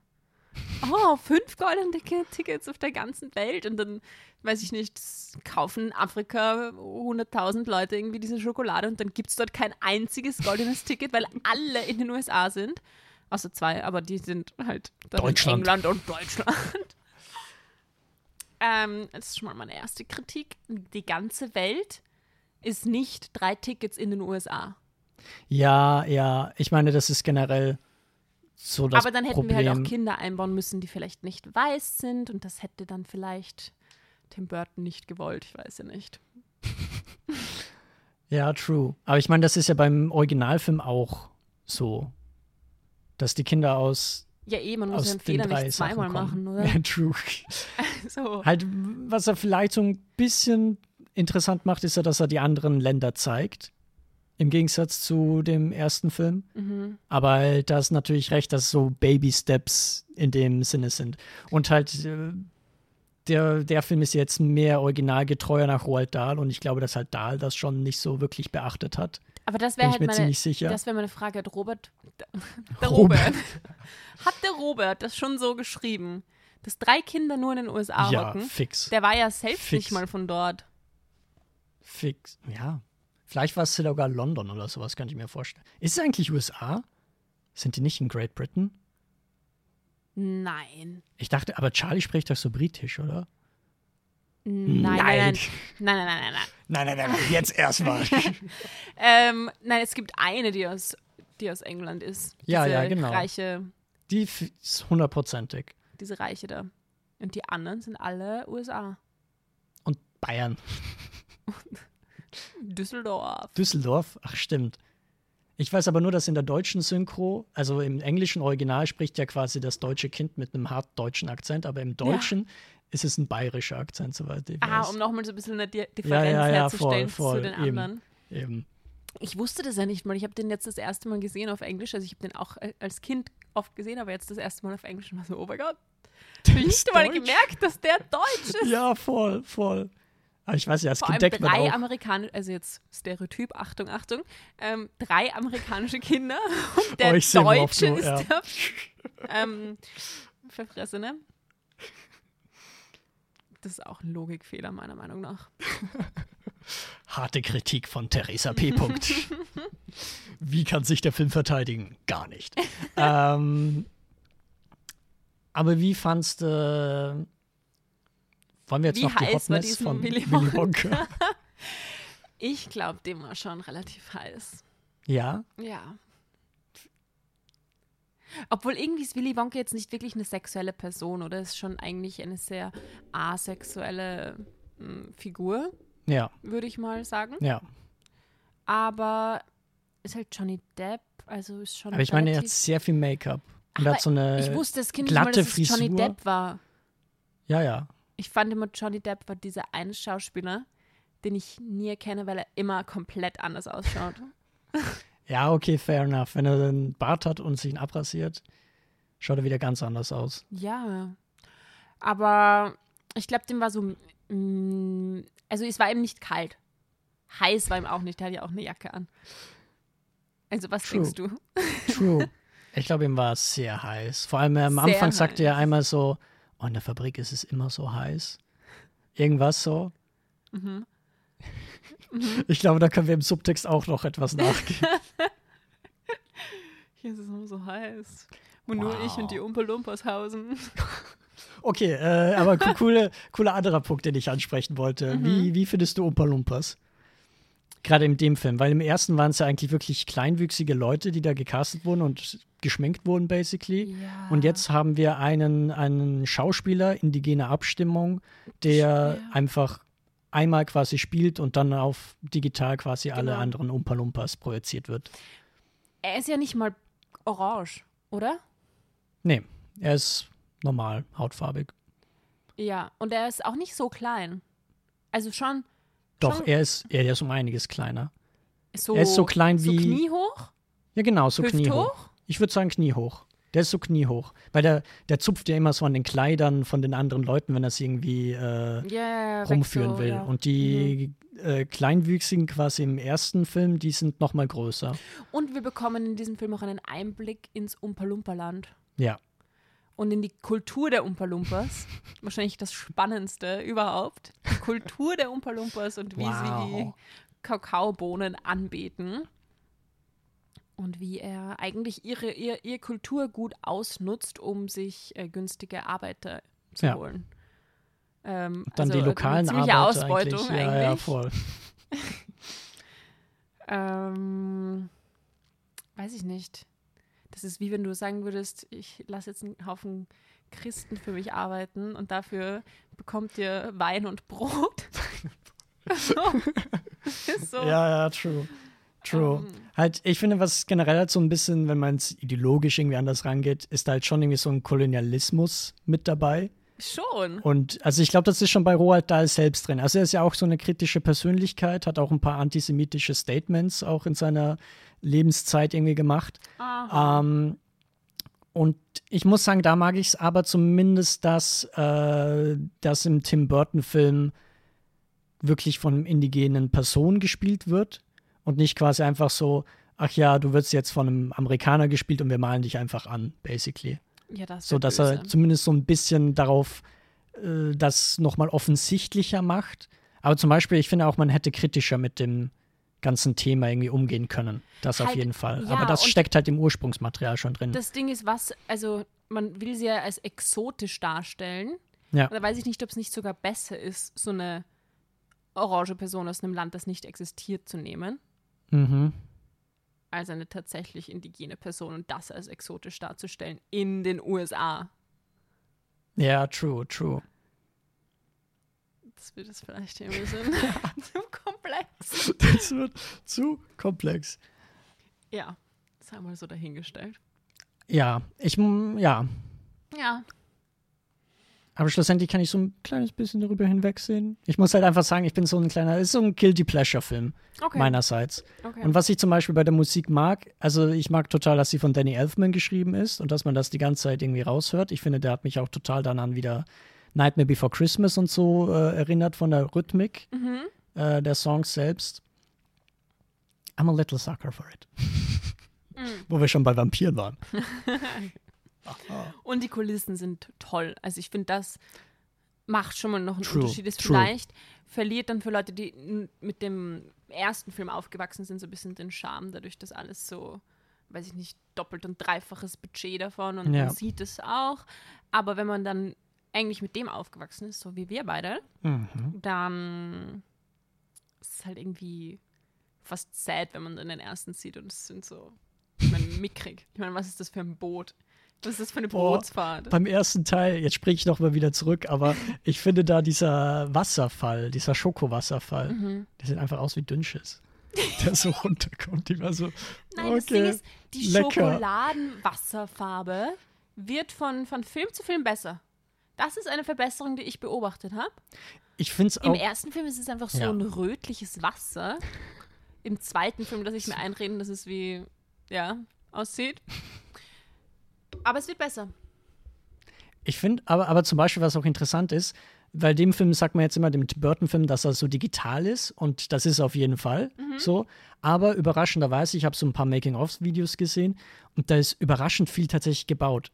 oh, fünf goldene Tickets auf der ganzen Welt und dann, weiß ich nicht, kaufen in Afrika 100.000 Leute irgendwie diese Schokolade und dann gibt es dort kein einziges goldenes Ticket, weil alle in den USA sind. Außer zwei, aber die sind halt Deutschland. England und Deutschland. ähm, das ist schon mal meine erste Kritik. Die ganze Welt ist nicht drei Tickets in den USA. Ja, ja. Ich meine, das ist generell so das Aber dann hätten Problem. wir halt auch Kinder einbauen müssen, die vielleicht nicht weiß sind und das hätte dann vielleicht Tim Burton nicht gewollt, ich weiß ja nicht. Ja, true. Aber ich meine, das ist ja beim Originalfilm auch so, dass die Kinder aus, Ja, eh, man muss aus ja einen den Fehler nicht zweimal machen, oder? Ja, true. so. Halt, was er vielleicht so ein bisschen interessant macht, ist ja, dass er die anderen Länder zeigt. Im Gegensatz zu dem ersten Film. Mhm. Aber halt, da ist natürlich recht, dass so Baby-Steps in dem Sinne sind. Und halt, äh, der, der Film ist jetzt mehr originalgetreuer nach Roald Dahl und ich glaube, dass halt Dahl das schon nicht so wirklich beachtet hat. Aber das wäre halt mir meine, ziemlich sicher. das wäre meine Frage. Hat Robert, der Robert. Robert, hat der Robert das schon so geschrieben, dass drei Kinder nur in den USA ja, hocken? fix. Der war ja selbst Fix. nicht mal von dort. Fix. Ja. Vielleicht war es sogar London oder sowas, kann ich mir vorstellen. Ist es eigentlich USA? Sind die nicht in Great Britain? Nein. Ich dachte, aber Charlie spricht doch so britisch, oder? Nein, nein, nein. Nein, nein, nein, nein, nein. Nein, nein, nein, jetzt erstmal. Ähm, nein, es gibt eine, die aus, die aus England ist. Ja, diese ja, genau. Reiche, Die ist hundertprozentig. diese Reiche da. Und die anderen sind alle USA. Und Bayern. Düsseldorf. Düsseldorf? Ach, stimmt. Ich weiß aber nur, dass in der deutschen Synchro, also im englischen Original spricht ja quasi das deutsche Kind mit einem hart deutschen Akzent, aber im Deutschen ist es ein bayerischer Akzent, soweit ich Ah, weiß. um nochmal so ein bisschen eine Di- Differenz Ja, ja, ja, herzustellen voll, voll, zu den anderen. Eben. Ich wusste das ja nicht mal. Ich habe den jetzt das erste Mal gesehen auf Englisch. Also ich habe den auch äh, als Kind oft gesehen, aber jetzt das erste Mal auf Englisch und war so, oh mein Gott. Ich nicht mal gemerkt, dass der Deutsch ist. Ja, voll, voll. Aber ich weiß ja, allem denkt man drei amerikanische, also jetzt Stereotyp, Achtung, Achtung, ähm, drei amerikanische Kinder und der Oh, seh, worauf Deutsche du- ist ja. der ähm, Verfressene. Das ist auch ein Logikfehler, meiner Meinung nach. Harte Kritik von Theresa P. Wie kann sich der Film verteidigen? Gar nicht. ähm, aber wie fandst du. Wollen wir jetzt Wie noch die Hotness von Willy Willy Wonka? Ich glaube, dem war schon relativ heiß. ja, Ja. Obwohl irgendwie ist Willy Wonka jetzt nicht wirklich eine sexuelle Person, oder? Ist schon eigentlich eine sehr asexuelle mh, Figur, ja, würde ich mal sagen. ja. Aber ist halt Johnny Depp, also ist schon. Aber ich meine, er hat sehr viel Make-up. Und hat so eine. ich wusste das Kind nicht mal, glatte dass es Johnny. Depp war. ja, ja. Ich fand immer, Johnny Depp war dieser eine Schauspieler, den ich nie erkenne, weil er immer komplett anders ausschaut. Ja, okay, fair enough. Wenn er einen Bart hat und sich ihn abrasiert, schaut er wieder ganz anders aus. Ja. Aber ich glaube, dem war so. mm, Also, es war ihm nicht kalt. Heiß war ihm auch nicht. Der hat ja auch eine Jacke an. Also, was True. denkst du? True. Ich glaube, ihm war es sehr heiß. Vor allem am Sehr Anfang sagte er heiß. einmal so, oh, in der Fabrik ist es immer so heiß. Irgendwas so. Mhm. Ich glaube, da können wir im Subtext auch noch etwas nachgehen. Hier ist es nur so heiß. Wo nur ich Wow. und die Umpelumpas hausen. Okay, äh, aber co- coole, cooler anderer Punkt, den ich ansprechen wollte. Mhm. Wie, wie findest du Umpa Lumpas? Gerade in dem Film, weil im ersten waren es ja eigentlich wirklich kleinwüchsige Leute, die da gecastet wurden und geschminkt wurden, basically. Ja. Und jetzt haben wir einen, einen Schauspieler, indigene Abstimmung, der Ja. einfach einmal quasi spielt und dann auf digital quasi alle Genau. anderen Umpa Lumpas projiziert wird. Er ist ja nicht mal orange, oder? Nee, er ist normal, hautfarbig. Ja. Und er ist auch nicht so klein. Also schon Doch, Schon- er ist, er ist um einiges kleiner. so. Er ist so klein so wie- kniehoch? Ja, genau, so kniehoch. Ich würde sagen kniehoch. Der ist so kniehoch. Weil der, der zupft ja immer so an den Kleidern von den anderen Leuten, wenn er sie irgendwie äh, weg rumführen so, will. ja. Mhm. Und die äh, Kleinwüchsigen quasi im ersten Film, die sind noch mal größer. Und wir bekommen in diesem Film auch einen Einblick ins Umpa-Lumpa-Land. Ja. Und in die Kultur der Umpa Lumpas. Wahrscheinlich das Spannendste überhaupt. Die Kultur der Umpa Lumpas und wie sie die Wow. Kakaobohnen anbeten. Und wie er eigentlich ihre, ihr, ihr Kulturgut ausnutzt, um sich äh, günstige Arbeiter zu Ja. holen. Ähm, Dann also die eine lokalen ziemliche Arbeiter Ausbeutung eigentlich. eigentlich. Ja, ja, voll. Ähm, weiß ich nicht. Das ist wie wenn du sagen würdest, ich lasse jetzt einen Haufen Christen für mich arbeiten und dafür bekommt ihr Wein und Brot. so. So. Ja, ja, true. True. Ähm. Halt, ich finde, was generell halt so ein bisschen, wenn man es ideologisch irgendwie anders rangeht, ist halt schon irgendwie so ein Kolonialismus mit dabei. Schon. Und also ich glaube, das ist schon bei Roald Dahl selbst drin. Also er ist ja auch so eine kritische Persönlichkeit, hat auch ein paar antisemitische Statements auch in seiner Lebenszeit irgendwie gemacht. Ähm, und ich muss sagen, da mag ich es aber zumindest, dass äh, das im Tim Burton-Film wirklich von einem indigenen Person gespielt wird und nicht quasi einfach so, ach ja, du wirst jetzt von einem Amerikaner gespielt und wir malen dich einfach an, basically. Ja, das So, dass böse. er zumindest so ein bisschen darauf äh, das nochmal offensichtlicher macht. Aber zum Beispiel, ich finde auch, man hätte kritischer mit dem ganzen Thema irgendwie umgehen können. Das auf Halt, jeden Fall. ja, Aber das steckt halt im Ursprungsmaterial schon drin. Das Ding ist, was, also man will sie ja als exotisch darstellen. Ja. Und da weiß ich nicht, ob es nicht sogar besser ist, so eine orange Person aus einem Land, das nicht existiert, zu nehmen, Mhm. Als eine tatsächlich indigene Person und das als exotisch darzustellen in den USA. Ja, true, true. Das wird es vielleicht ein bisschen zu komplex. Das wird zu komplex. Ja, das haben wir so dahingestellt. Ja, ich, ja. Ja, Aber schlussendlich kann ich so ein kleines bisschen darüber hinwegsehen. Ich muss halt einfach sagen, ich bin so ein kleiner, ist so ein Guilty Pleasure-Film okay. meinerseits. okay. Und was ich zum Beispiel bei der Musik mag, also ich mag total, dass sie von Danny Elfman geschrieben ist und dass man das die ganze Zeit irgendwie raushört. Ich finde, der hat mich auch total dann an wieder Nightmare Before Christmas und so äh, erinnert von der Rhythmik mhm. äh, der Songs selbst. I'm a little sucker for it. Mhm. Wo wir schon bei Vampiren waren. Und die Kulissen sind toll. Also ich finde, das macht schon mal noch einen True, Unterschied. Ist vielleicht verliert dann für Leute, die mit dem ersten Film aufgewachsen sind, so ein bisschen den Charme, dadurch, dass alles so, weiß ich nicht, doppelt und dreifaches Budget davon und Ja. man sieht es auch. Aber wenn man dann eigentlich mit dem aufgewachsen ist, so wie wir beide, Mhm. dann ist es halt irgendwie fast sad, wenn man dann den ersten sieht und es sind so, ich meine, mickrig. Ich meine, was ist das für ein Boot? Was ist das für eine Bootsfahrt? Beim ersten Teil, jetzt springe ich noch mal wieder zurück, aber ich finde da dieser Wasserfall, dieser Schokowasserfall, Mhm. der sieht einfach aus wie Dünnschiss. Der so runterkommt, die war so. Nein, das Ding okay, ist, die lecker. Schokoladenwasserfarbe wird von, von Film zu Film besser. Das ist eine Verbesserung, die ich beobachtet habe. Ich finde es Im auch. ersten Film ist es einfach so Ja. ein rötliches Wasser. Im zweiten Film lasse ich mir einreden, dass es wie, ja, aussieht. Aber es wird besser. Ich finde, aber, aber zum Beispiel, was auch interessant ist, weil dem Film sagt man jetzt immer, dem Burton-Film, dass er so digital ist und das ist auf jeden Fall so. Aber überraschenderweise, ich habe so ein paar Making-of-Videos gesehen und da ist überraschend viel tatsächlich gebaut.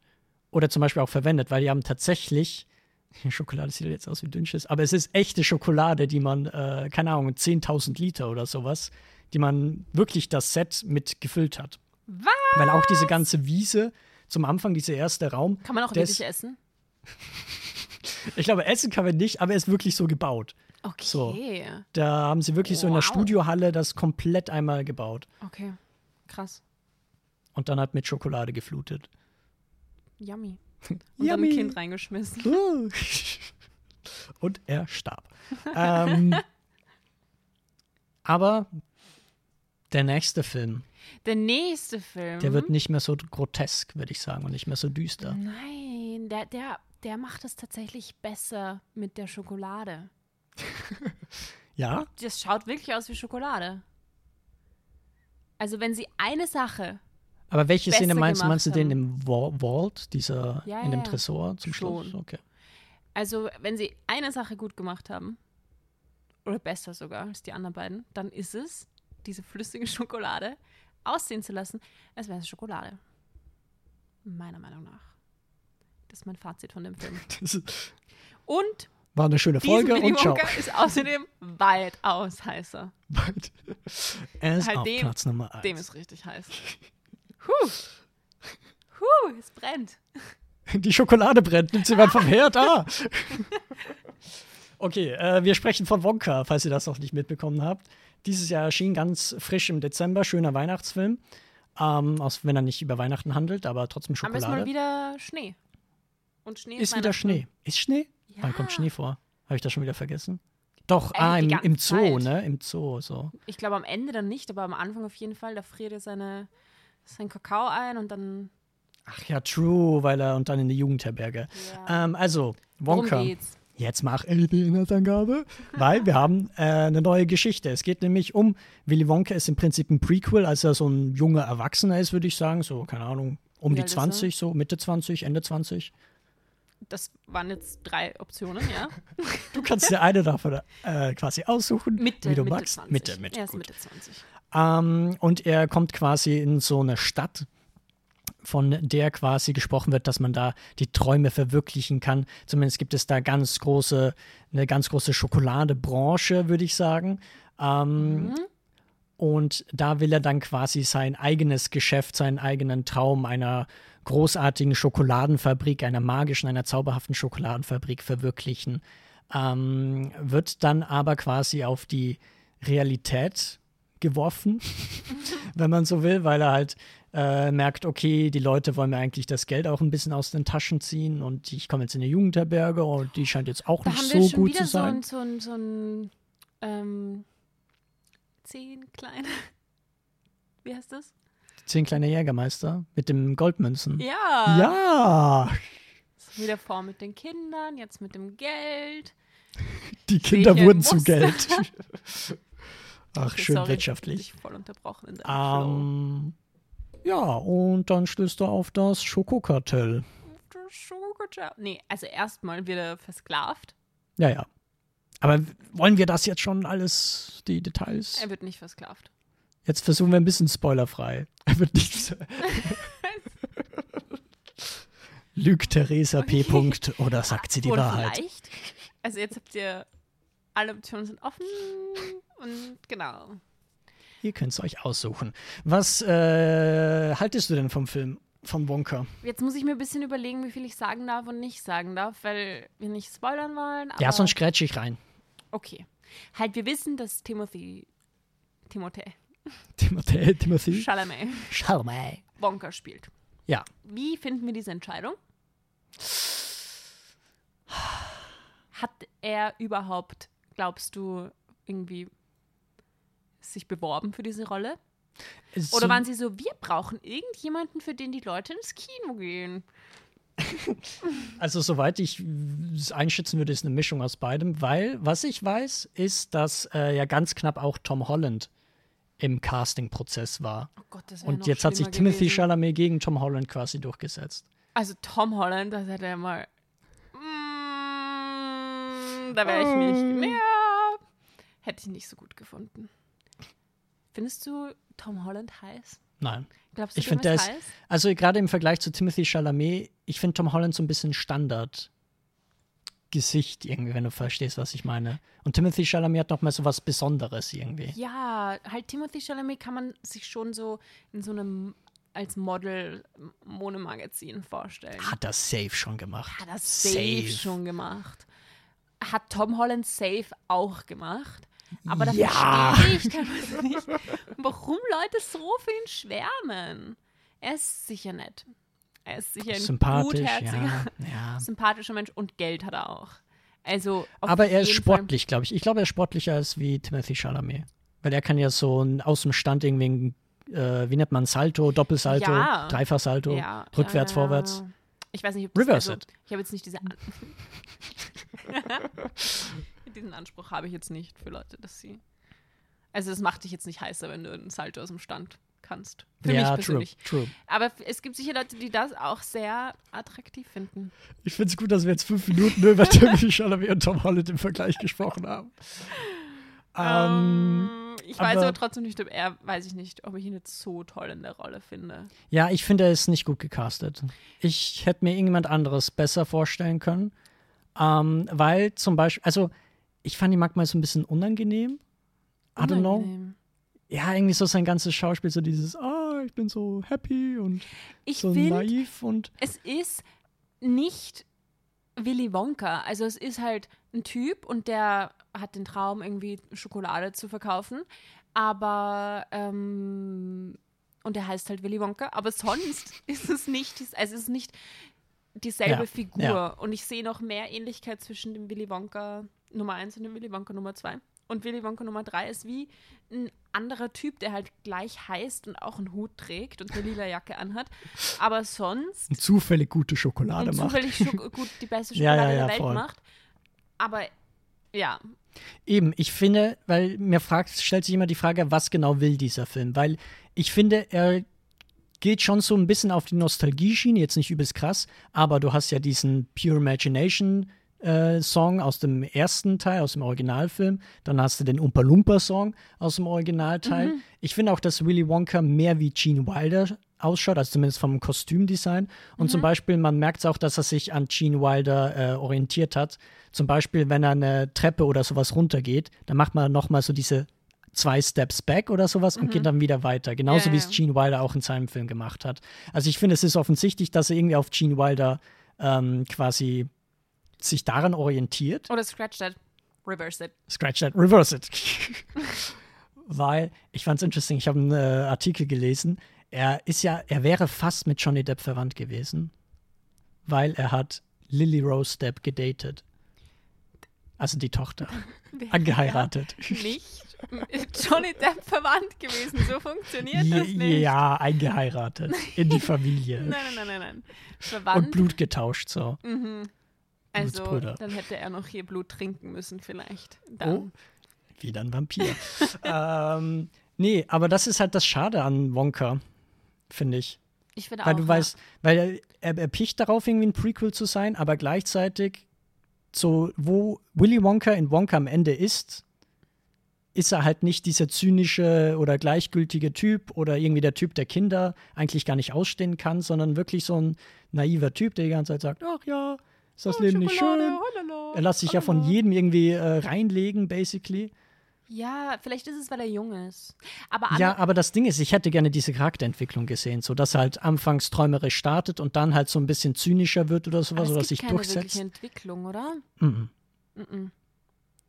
Oder zum Beispiel auch verwendet, weil die haben tatsächlich, Schokolade sieht jetzt aus wie Dünnschiss, aber es ist echte Schokolade, die man, äh, keine Ahnung, 10.000 Liter oder sowas, die man wirklich das Set mit gefüllt hat. Was? Weil auch diese ganze Wiese zum Anfang, dieser erste Raum, Kann man auch wirklich essen? ich glaube, essen kann man nicht, aber er ist wirklich so gebaut. Okay. So. Da haben sie wirklich so in der Wow. Studiohalle das komplett einmal gebaut Okay. Krass. und dann halt mit Schokolade geflutet. Yummy. Und dann Yummy. ein Kind reingeschmissen. Uh. und er starb. ähm, aber der nächste Film, Der nächste Film. der wird nicht mehr so grotesk, würde ich sagen, und nicht mehr so düster. Nein, der, der, der macht es tatsächlich besser mit der Schokolade. Ja? Das schaut wirklich aus wie Schokolade. Also wenn sie eine Sache Aber welche Szene meinst du? Meinst du den im Vault, dieser Ja, in dem ja. Tresor zum Schluss? Schon. Okay. Also, wenn sie eine Sache gut gemacht haben, oder besser sogar als die anderen beiden, dann ist es, diese flüssige Schokolade aussehen zu lassen, als wäre es Schokolade. Meiner Meinung nach. Das ist mein Fazit von dem Film. Und war eine schöne Folge und ciao. Ist außerdem weitaus heißer. Er ist Halt auf dem- Platz Nummer 1. Dem ist richtig heiß. Huh. Huh, es brennt. Die Schokolade brennt, nimmt sie jemand vom Herd. Ah. Okay, äh, wir sprechen von Wonka, falls ihr das noch nicht mitbekommen habt. Dieses Jahr erschien ganz frisch im Dezember, schöner Weihnachtsfilm. Ähm, aus, wenn er nicht über Weihnachten handelt, aber trotzdem Aber es ist mal Schokolade. wieder Schnee. Und Schnee Ist wieder Weihnachten. Schnee. Ist Schnee? Ja. Wann kommt Schnee vor? Habe ich das schon wieder vergessen? Doch, Ey, ah, im, im Zoo, Zeit. ne? Im Zoo, so. Ich glaube am Ende dann nicht, aber am Anfang auf jeden Fall. Da friert er seine, sein Kakao ein und dann. Ach ja, true, weil er und dann in die Jugendherberge. Ja. Ähm, also, Worum Wonka. geht's? Jetzt mach die Inhaltsangabe, weil wir haben äh, eine neue Geschichte. Es geht nämlich um Willy Wonka ist im Prinzip ein Prequel, als er so ein junger Erwachsener ist, würde ich sagen, so keine Ahnung, um Wie die alt ist er? 20, so Mitte 20, Ende 20. Das waren jetzt drei Optionen, ja? Du kannst dir eine davon äh, quasi aussuchen, Mitte, wie du Mitte magst. 20. Mitte, Mitte, Er ist gut. Mitte 20. Ähm, und er kommt quasi in so eine Stadt, von der quasi gesprochen wird, dass man da die Träume verwirklichen kann. Zumindest gibt es da ganz große, eine ganz große Schokoladebranche, würde ich sagen. Ähm, Und da will er dann quasi sein eigenes Geschäft, seinen eigenen Traum einer großartigen Schokoladenfabrik, einer magischen, einer zauberhaften Schokoladenfabrik verwirklichen. Ähm, wird dann aber quasi auf die Realität geworfen, wenn man so will, weil er halt äh, merkt, okay, die Leute wollen mir eigentlich das Geld auch ein bisschen aus den Taschen ziehen und ich komme jetzt in eine Jugendherberge und die scheint jetzt auch Da nicht haben so wir schon gut wieder zu so sein. ein, so ein, so ein ähm, zehn kleine. Wie heißt das? Zehn kleine Jägermeister mit dem Goldmünzen. Ja. Ja, Wieder vor mit den Kindern, jetzt mit dem Geld. die Kinder wurden zu. Geld. Ach, Okay, schön sorry, wirtschaftlich. Ich dich voll unterbrochen in deinem Flow. Ja, und dann stößt er auf das Schokokartell. Das Schokoja- Nee, also erstmal wird er versklavt. Ja, ja. Aber wollen wir das jetzt schon alles, die Details? Er wird nicht versklavt. Jetzt versuchen wir ein bisschen spoilerfrei. Er wird nicht. Lügt Theresa P. Punkt oder sagt sie die Oder Wahrheit? vielleicht. Also jetzt habt ihr, alle Optionen sind offen und genau. Ihr könnt es euch aussuchen. Was äh, haltest du denn vom Film von Wonka? Jetzt muss ich mir ein bisschen überlegen, wie viel ich sagen darf und nicht sagen darf, weil wir nicht spoilern wollen. Aber Ja, sonst grätsch ich rein. Okay. Halt, wir wissen, dass Timothy, Timothée Timothée, Timothy. Chalamet Chalamet. Wonka spielt. Ja. Wie finden wir diese Entscheidung? Hat er überhaupt, glaubst du, irgendwie sich beworben für diese Rolle? Es Oder so- waren sie so, wir brauchen irgendjemanden, für den die Leute ins Kino gehen? Also, soweit ich es einschätzen würde, ist eine Mischung aus beidem, weil was ich weiß, ist, dass äh, ja ganz knapp auch Tom Holland im Casting-Prozess war. Oh Gott, das Und jetzt hat sich schlimmer Timothy gewesen. Chalamet gegen Tom Holland quasi durchgesetzt. Also Tom Holland, das hätte er mal. Mm, da wäre ich nicht. Ja, hätte ich nicht so gut gefunden. Findest du Tom Holland heiß? Nein. Glaubst du, Ich finde, heiß? also gerade im Vergleich zu Timothy Chalamet, ich finde Tom Holland so ein bisschen Standard. Gesicht irgendwie, wenn du verstehst, was ich meine. Und Timothy Chalamet hat noch mal so was Besonderes irgendwie. Ja, halt Timothy Chalamet kann man sich schon so in so einem als Model Monomagazin vorstellen. Hat das safe schon gemacht. Hat er safe, schon gemacht. Hat Tom Holland safe auch gemacht. Aber da Ja. verstehe ich teilweise nicht, warum Leute so für ihn schwärmen. Er ist sicher nett. Er ist sicher ein Sympathisch, gutherziger, ja. ja. sympathischer Mensch und Geld hat er auch. Also Aber er ist sportlich, glaube ich. Ich glaube, er ist sportlicher als wie Timothy Chalamet. Weil er kann ja so ein, aus dem Stand irgendwie, äh, wie nennt man, Salto, Doppelsalto, Ja. Dreifachsalto, Ja, rückwärts, vorwärts. Ich weiß nicht, ob das Reverse also, it. Ich habe jetzt nicht diese. Diesen Anspruch habe ich jetzt nicht für Leute, dass sie. Also, das macht dich jetzt nicht heißer, wenn du einen Salto aus dem Stand kannst. Für mich ja, true, persönlich. true. Aber f- es gibt sicher Leute, die das auch sehr attraktiv finden. Ich finde es gut, dass wir jetzt fünf Minuten über Timothy Chalamet und Tom Holland im Vergleich gesprochen haben. Ähm, Ich weiß Aber- aber trotzdem nicht, ob er, weiß ich nicht, ob ich ihn jetzt so toll in der Rolle finde. Ja, ich finde, er ist nicht gut gecastet. Ich hätte mir irgendjemand anderes besser vorstellen können. Ähm, weil zum Beispiel, also ich fand ihn manchmal so ein bisschen unangenehm. I don't know. Ja, irgendwie so sein ganzes Schauspiel, so dieses, ah, ich bin so happy und Ich so finde, naiv und es ist nicht Willy Wonka. Also es ist halt ein Typ und der hat den Traum, irgendwie Schokolade zu verkaufen. Aber ähm, und der heißt halt Willy Wonka. Aber sonst ist es nicht, also es ist nicht dieselbe Ja, Figur. ja. Und ich sehe noch mehr Ähnlichkeit zwischen dem Willy Wonka Nummer 1 und dem Willy Wonka Nummer 2. Und Willy Wonka Nummer 3 ist wie ein anderer Typ, der halt gleich heißt und auch einen Hut trägt und eine lila Jacke anhat. Aber sonst zufällig gute Schokolade und macht. zufällig Schoko gut die beste Ja, Schokolade ja, ja, der Welt voll. macht. Aber ja, Eben, ich finde, weil mir fragt, stellt sich immer die Frage, was genau will dieser Film? Weil ich finde, er geht schon so ein bisschen auf die Nostalgie-Schiene, jetzt nicht übelst krass, aber du hast ja diesen Pure Imagination äh, Song aus dem ersten Teil, aus dem Originalfilm. Dann hast du den Oompa Loompa Song aus dem Originalteil. Ich finde auch, dass Willy Wonka mehr wie Gene Wilder ausschaut, also zumindest vom Kostümdesign. Und zum Beispiel, man merkt es auch, dass er sich an Gene Wilder äh, orientiert hat. Zum Beispiel, wenn er eine Treppe oder sowas runtergeht, dann macht man nochmal so diese zwei Steps back oder sowas und geht dann wieder weiter. Genauso Ja, wie es Gene Wilder auch in seinem Film gemacht hat. Also ich finde, es ist offensichtlich, dass er irgendwie auf Gene Wilder ähm, quasi sich daran orientiert. oder Scratch That, Reverse It. Scratch that, reverse it. Weil ich fand es interesting, ich habe einen äh, Artikel gelesen. Er ist ja, er wäre fast mit Johnny Depp verwandt gewesen, weil er hat Lily Rose Depp gedatet. Also die Tochter. Angeheiratet. Nicht mit Johnny Depp verwandt gewesen. So funktioniert das nicht. Ja, eingeheiratet. In die Familie. Nein, nein, nein, nein, nein. Und Verwandt. Blut getauscht, so. Also, dann hätte er noch hier Blut trinken müssen, vielleicht. Dann. Oh, wieder ein Vampir. ähm, nee, aber das ist halt das Schade an Wonka, finde ich. Ich finde Weil auch. du weißt, weil er, er picht darauf, irgendwie ein Prequel zu sein, aber gleichzeitig, so, wo Willy Wonka in Wonka am Ende ist, ist er halt nicht dieser zynische oder gleichgültige Typ oder irgendwie der Typ, der Kinder eigentlich gar nicht ausstehen kann, sondern wirklich so ein naiver Typ, der die ganze Zeit sagt, ach ja, ist das Oh, Leben nicht Schokolade, schön? holala, Er lässt sich ja von jedem irgendwie äh, reinlegen, basically. Ja, vielleicht ist es, weil er jung ist. Aber Ja, aber das Ding ist, ich hätte gerne diese Charakterentwicklung gesehen, so dass er halt anfangs träumerisch startet und dann halt so ein bisschen zynischer wird oder sowas oder sich keine wirkliche durchsetzt. Entwicklung, oder? Mhm. Mhm.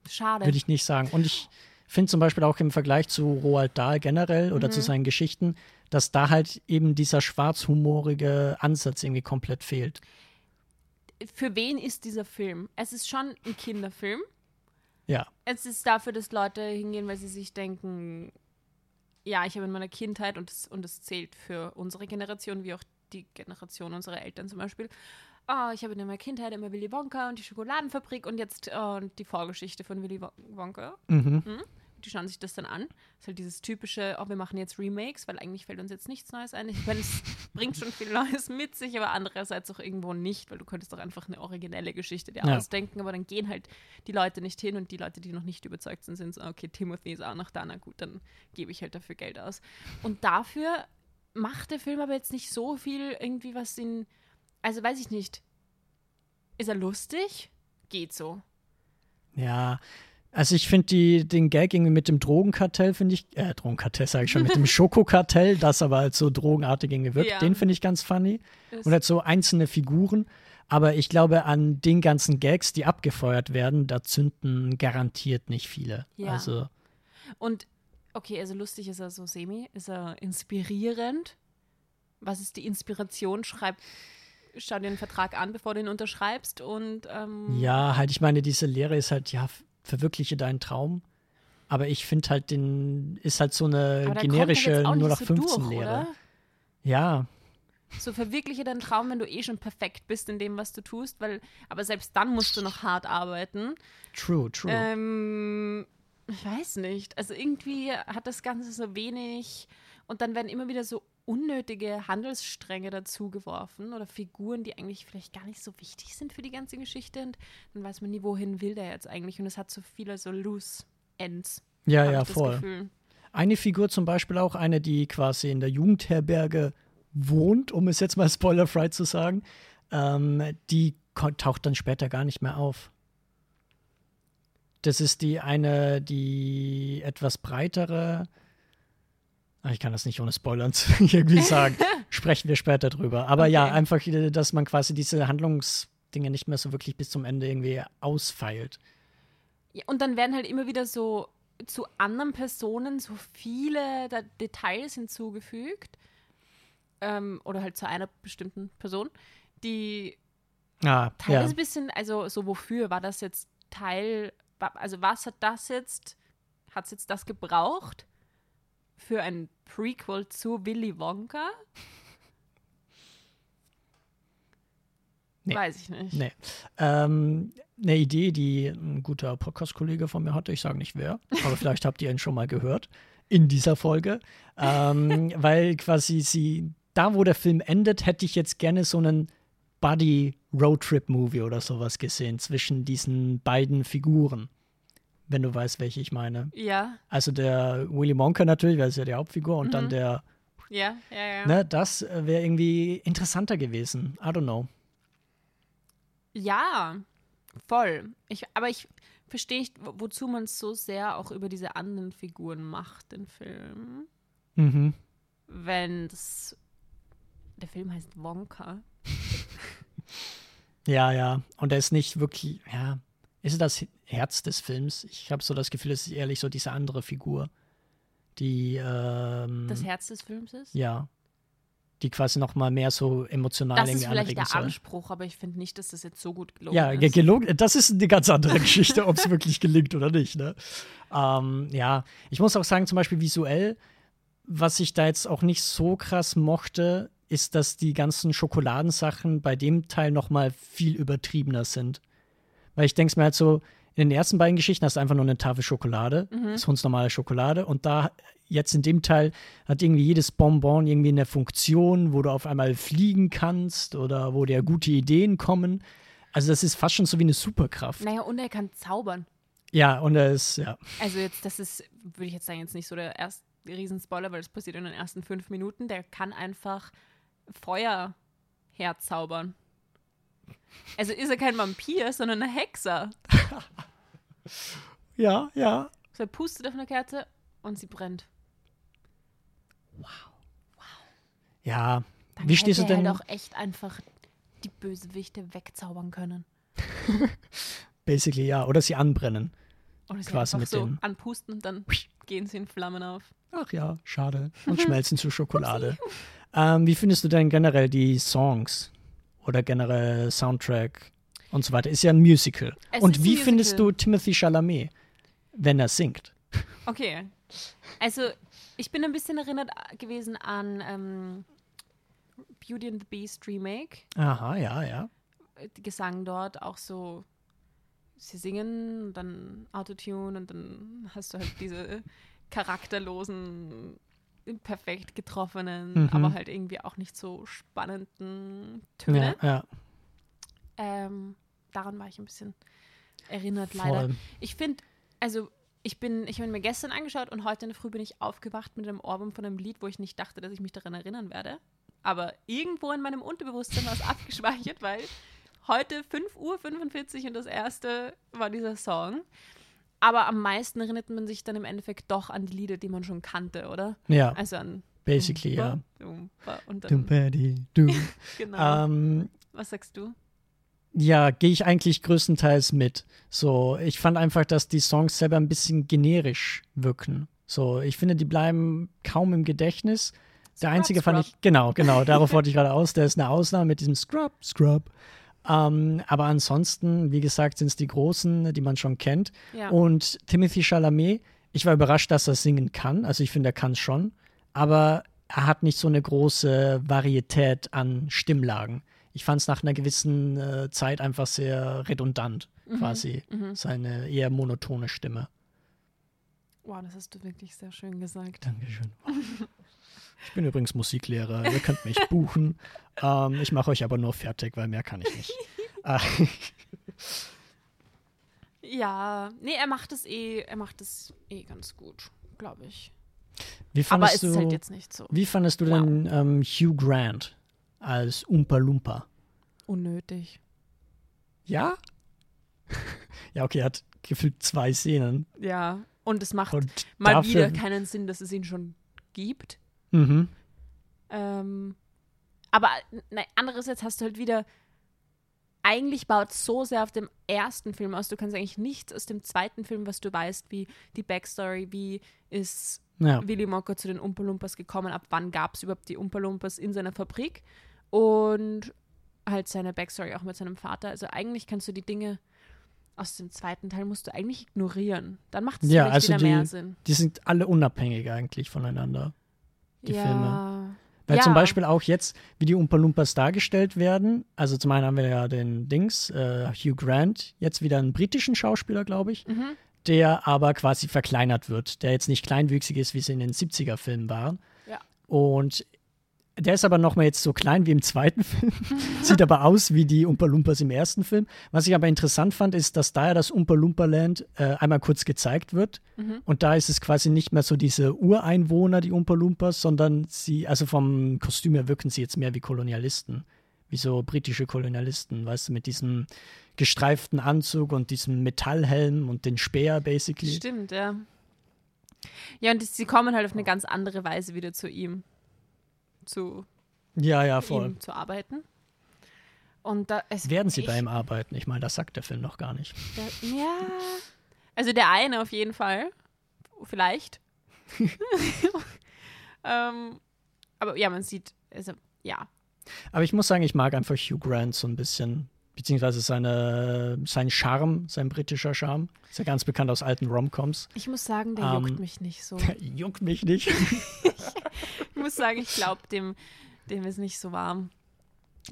Schade. Würde ich nicht sagen. Und ich finde zum Beispiel auch im Vergleich zu Roald Dahl generell oder Mhm. zu seinen Geschichten, dass da halt eben dieser schwarzhumorige Ansatz irgendwie komplett fehlt. Für wen ist dieser Film? Es ist schon ein Kinderfilm. Ja. Es ist dafür, dass Leute hingehen, weil sie sich denken, ja, ich habe in meiner Kindheit und es und es zählt für unsere Generation, wie auch die Generation unserer Eltern zum Beispiel. Ah, ich habe in meiner Kindheit immer Willy Wonka und die Schokoladenfabrik und jetzt äh, die Vorgeschichte von Willy Won- Wonka. Mhm. Die schauen sich das dann an. Das ist halt dieses typische, oh, wir machen jetzt Remakes, weil eigentlich fällt uns jetzt nichts Neues ein. Ich meine, es bringt schon viel Neues mit sich, aber andererseits auch irgendwo nicht, weil du könntest doch einfach eine originelle Geschichte dir Ja. ausdenken, aber dann gehen halt die Leute nicht hin und die Leute, die noch nicht überzeugt sind, sind so, okay, Timothy ist auch noch da, na gut, dann gebe ich halt dafür Geld aus. Und dafür macht der Film aber jetzt nicht so viel irgendwie was in, also weiß ich nicht, ist er lustig? Geht so. Ja. Also ich finde den Gag irgendwie mit dem Drogenkartell, finde ich, äh, Drogenkartell sage ich schon, mit dem Schokokartell, das aber halt so drogenartig irgendwie wirkt, Ja. den finde ich ganz funny. Ist- Und halt so einzelne Figuren. Aber ich glaube, an den ganzen Gags, die abgefeuert werden, da zünden garantiert nicht viele. Ja. Also, Und okay, also lustig ist er so semi, ist er inspirierend. Was ist die Inspiration? Schreib, schau dir einen Vertrag an, bevor du ihn unterschreibst. Und ähm, ja, halt, ich meine, diese Lehre ist halt, ja, verwirkliche deinen Traum. Aber ich finde halt, den ist halt so eine er generische nur nach so 15 durch, Lehre. Oder? Ja, So verwirkliche deinen Traum, wenn du eh schon perfekt bist in dem, was du tust, weil, aber selbst dann musst du noch hart arbeiten. true, true. Ähm, ich weiß nicht. Also irgendwie hat das Ganze so wenig und dann werden immer wieder so unnötige Handelsstränge dazugeworfen oder Figuren, die eigentlich vielleicht gar nicht so wichtig sind für die ganze Geschichte und dann weiß man nie, wohin will der jetzt eigentlich und es hat so viele so loose Ends. ja, ja, voll. Gefühl. eine Figur zum Beispiel auch, eine, die quasi in der Jugendherberge wohnt, um es jetzt mal spoilerfrei zu sagen, ähm, die taucht dann später gar nicht mehr auf. Das ist die eine, die etwas breitere. Ah, Ich kann das nicht ohne Spoilern irgendwie sagen. Sprechen wir später drüber. Aber ja, Okay. einfach, äh, dass man quasi diese Handlungsdinge nicht mehr so wirklich bis zum Ende irgendwie ausfeilt. Ja, und dann werden halt immer wieder so zu anderen Personen so viele Details hinzugefügt. Ähm, oder halt zu einer bestimmten Person, die Ah, teilweise ja. ein bisschen, also so wofür war das jetzt Teil, also was hat das jetzt, hat es jetzt das gebraucht für ein Prequel zu Willy Wonka? Nee. Weiß ich nicht. Nee. Ähm, eine Idee, die ein guter Podcast-Kollege von mir hatte, ich sage nicht wer, aber vielleicht habt ihr ihn schon mal gehört in dieser Folge, ähm, weil quasi sie, da wo der Film endet, hätte ich jetzt gerne so einen Buddy-Roadtrip-Movie oder sowas gesehen zwischen diesen beiden Figuren, wenn du weißt, welche ich meine. Ja, Also der Willy Wonka natürlich, weil ist ja die Hauptfigur, und dann Mhm. der, ja, ja, ja. ne, das wäre irgendwie interessanter gewesen. I don't know. Ja, voll. Ich, aber ich verstehe nicht, wo- wozu man es so sehr auch über diese anderen Figuren macht, den Film. Mhm. Wenn das. Der Film heißt Wonka. Ja, ja. Und er ist nicht wirklich, ja. Ist das Herz des Films? Ich habe so das Gefühl, es ist ehrlich so diese andere Figur, die, ähm, Das Herz des Films ist. ja, die quasi noch mal mehr so emotional das ist irgendwie vielleicht anregen der soll. Anspruch, aber ich finde nicht, dass das jetzt so gut gelungen Ja, ist. gelogen, das ist eine ganz andere Geschichte, ob es wirklich gelingt oder nicht. Ne? Ähm, ja, ich muss auch sagen, zum Beispiel visuell, was ich da jetzt auch nicht so krass mochte, ist, dass die ganzen Schokoladensachen bei dem Teil noch mal viel übertriebener sind. Weil ich denke mir halt so, in den ersten beiden Geschichten hast du einfach nur eine Tafel Schokolade, Mhm. das ist uns normale Schokolade. Und da jetzt in dem Teil hat irgendwie jedes Bonbon irgendwie eine Funktion, wo du auf einmal fliegen kannst oder wo dir gute Ideen kommen. Also das ist fast schon so wie eine Superkraft. Naja, und er kann zaubern. Ja, und er ist, ja. Also jetzt, das ist, würde ich jetzt sagen, jetzt nicht so der erste Riesenspoiler, weil das passiert in den ersten fünf Minuten. Der kann einfach Feuer herzaubern. Also ist er kein Vampir, sondern ein Hexer. Ja, ja. So, er pustet auf eine Kerze und sie brennt. Ja. Dann Wie stehst du hätte er denn halt auch echt einfach die Bösewichte wegzaubern können. basically ja, oder sie anbrennen. Oder sie Quasi mit so den- anpusten und dann gehen sie in Flammen auf. Ach ja, schade. Und schmelzen zu Schokolade. Ähm, wie findest du denn generell die Songs oder generell Soundtrack und so weiter? Ist ja ein Musical. Es und wie findest Musical. du Timothy Chalamet, wenn er singt? Okay. Also, ich bin ein bisschen erinnert gewesen an ähm, Beauty and the Beast Remake. Aha, ja, ja. Die Gesang dort auch so, sie singen, und dann Autotune und dann hast du halt diese charakterlosen, perfekt getroffenen, Mhm. aber halt irgendwie auch nicht so spannenden Töne. Ja, ja. Ähm, daran war ich ein bisschen erinnert, leider. Voll. Ich finde, also ich bin, ich habe mir gestern angeschaut und heute in der Früh bin ich aufgewacht mit einem Ohrwurm von einem Lied, wo ich nicht dachte, dass ich mich daran erinnern werde. Aber irgendwo in meinem Unterbewusstsein war es abgespeichert, weil heute 5.45 Uhr und das erste war dieser Song. Aber am meisten erinnert man sich dann im Endeffekt doch an die Lieder, die man schon kannte, oder? Ja, Also an basically, ja. Dumpa, und Dum, dann, paddy, dum. genau. ähm, Was sagst du? Ja, gehe ich eigentlich größtenteils mit. So, ich fand einfach, dass die Songs selber ein bisschen generisch wirken. So, ich finde, die bleiben kaum im Gedächtnis. Der Scrub, einzige fand Scrub. ich, genau, genau, darauf wollte ich gerade aus. Der ist eine Ausnahme mit diesem Scrub, Scrub. Ähm, aber ansonsten, wie gesagt, sind es die großen, die man schon kennt. Ja. Und Timothy Chalamet, ich war überrascht, dass er singen kann. Also ich finde, er kann es schon. Aber er hat nicht so eine große Varietät an Stimmlagen. Ich fand es nach einer gewissen äh, Zeit einfach sehr redundant, Mhm. quasi. Seine eher monotone Stimme. Wow, das hast du wirklich sehr schön gesagt. Dankeschön. Ich bin übrigens Musiklehrer. Ihr könnt mich buchen. Ähm, ich mache euch aber nur fertig, weil mehr kann ich nicht. Ja, nee, er macht es eh, er macht es eh ganz gut, glaube ich. Wie Aber fandest es ist du, halt jetzt nicht so wie fandest du Wow. denn ähm, Hugh Grant als Umpa Lumpa? unnötig. Ja? ja, okay, er hat gefühlt zwei Szenen. Ja, und es macht Und mal wieder keinen Sinn, dass es ihn schon gibt. Mhm. Ähm, aber ne, andererseits hast du halt wieder, eigentlich baut so sehr auf dem ersten Film aus. Du kannst eigentlich nichts aus dem zweiten Film, was du weißt, wie die Backstory, wie ist Ja. Willy Wonka zu den Umpa Lumpas gekommen, ab wann gab es überhaupt die Umpa Lumpas in seiner Fabrik und halt seine Backstory auch mit seinem Vater. Also eigentlich kannst du die Dinge aus dem zweiten Teil musst du eigentlich ignorieren. Dann macht es Ja, vielleicht also wieder mehr die- Sinn. Die sind alle unabhängig eigentlich voneinander. die ja. Filme. Weil Ja. zum Beispiel auch jetzt, wie die Umpa Lumpas dargestellt werden, also zum einen haben wir ja den Dings, äh, Hugh Grant, jetzt wieder einen britischen Schauspieler, glaube ich, Mhm. der aber quasi verkleinert wird, der jetzt nicht kleinwüchsig ist, wie es in den 70er-Filmen waren. Ja. Und der ist aber nochmal jetzt so klein wie im zweiten Film, sieht aber aus wie die Umpa Lumpas im ersten Film. Was ich aber interessant fand, ist, dass da ja das Umpa Lumpa Land äh, einmal kurz gezeigt wird. Mhm. Und da ist es quasi nicht mehr so diese Ureinwohner, die Umpa Lumpas, sondern sie, also vom Kostüm her wirken sie jetzt mehr wie Kolonialisten. Wie so britische Kolonialisten, weißt du, mit diesem gestreiften Anzug und diesem Metallhelm und den Speer, basically. Stimmt, ja. Ja, und sie kommen halt auf eine ganz andere Weise wieder zu ihm. Zu Ja, ja, voll. ihm zu arbeiten. Und da es Werden sie ich, bei ihm arbeiten? Ich meine, das sagt der Film noch gar nicht. Der, ja. Also der eine auf jeden Fall. Vielleicht. ähm, aber ja, man sieht, also ja. Aber ich muss sagen, ich mag einfach Hugh Grant so ein bisschen, beziehungsweise seine, sein Charme, sein britischer Charme. Ist ja ganz bekannt aus alten Romcoms. Ich muss sagen, der Ähm, juckt mich nicht so. Juckt mich nicht. Ich muss sagen, ich glaube, dem, dem ist nicht so warm.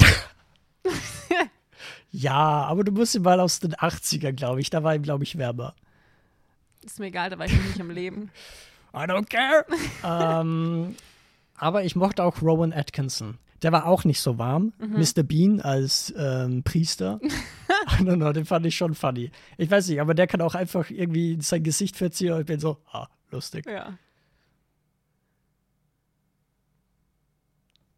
Ja, aber du musst ihn mal aus den 80ern, glaube ich. Da war ihm, glaube ich, wärmer. Ist mir egal, da war ich nicht am Leben. I don't care. ähm, aber ich mochte auch Rowan Atkinson. Der war auch nicht so warm. Mr. Bean als ähm, Priester. I don't know, den fand ich schon funny. Ich weiß nicht, aber der kann auch einfach irgendwie sein Gesicht verziehen und ich bin so, ah, lustig. Ja.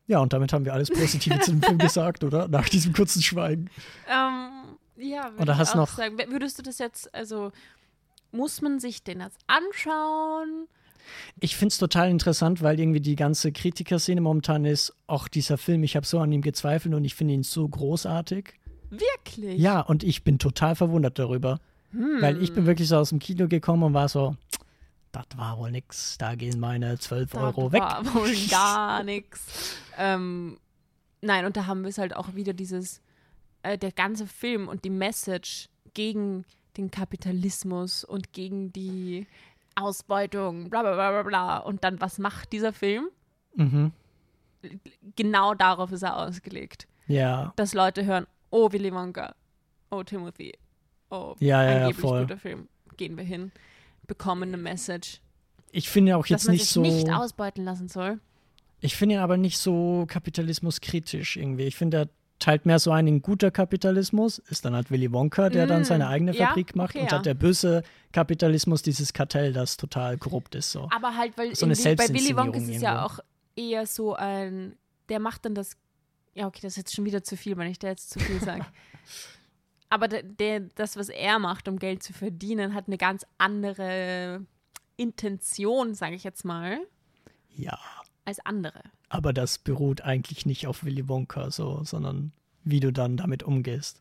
Ja, und damit haben wir alles Positive zu dem Film gesagt, oder? Nach diesem kurzen Schweigen. Ähm, ja, würde Oder ich hast auch noch- sagen. Würdest du das jetzt, also muss man sich den jetzt anschauen? Ich finde es total interessant, weil irgendwie die ganze Kritikerszene momentan ist, auch dieser Film, ich habe so an ihm gezweifelt und ich finde ihn so großartig. Wirklich? Ja, und ich bin total verwundert darüber. Weil ich bin wirklich so aus dem Kino gekommen und war so, das war wohl nix, da gehen meine 12 Da Euro weg. war wohl gar nichts. Ähm, nein, und da haben wir es halt auch wieder dieses, äh, der ganze Film und die Message gegen den Kapitalismus und gegen die Ausbeutung, bla bla bla bla bla. Und dann, was macht dieser Film? Mhm. Genau darauf ist er ausgelegt. Ja, Dass Leute hören, oh Willy Wonka, oh Timothy, oh Ja, ja, ja, angeblich voll. guter Film. Gehen wir hin, bekommen eine Message, ich finde auch dass jetzt man nicht sich so, nicht ausbeuten lassen soll. ich finde ihn aber nicht so kapitalismuskritisch irgendwie. Ich finde, er teilt mehr so ein in guter Kapitalismus, ist dann halt Willy Wonka, der dann Mm, seine eigene ja, Fabrik macht okay, und ja. halt der böse Kapitalismus, dieses Kartell, das total korrupt ist so. Aber halt, weil So eine bei Willy Wonka ist es ja auch eher so ein, der macht dann das, ja okay, das ist jetzt schon wieder zu viel, wenn ich da jetzt zu viel sage. Aber der, der, das, was er macht, um Geld zu verdienen, hat eine ganz andere Intention, sage ich jetzt mal, Ja, als andere. aber das beruht eigentlich nicht auf Willy Wonka so, sondern wie du dann damit umgehst.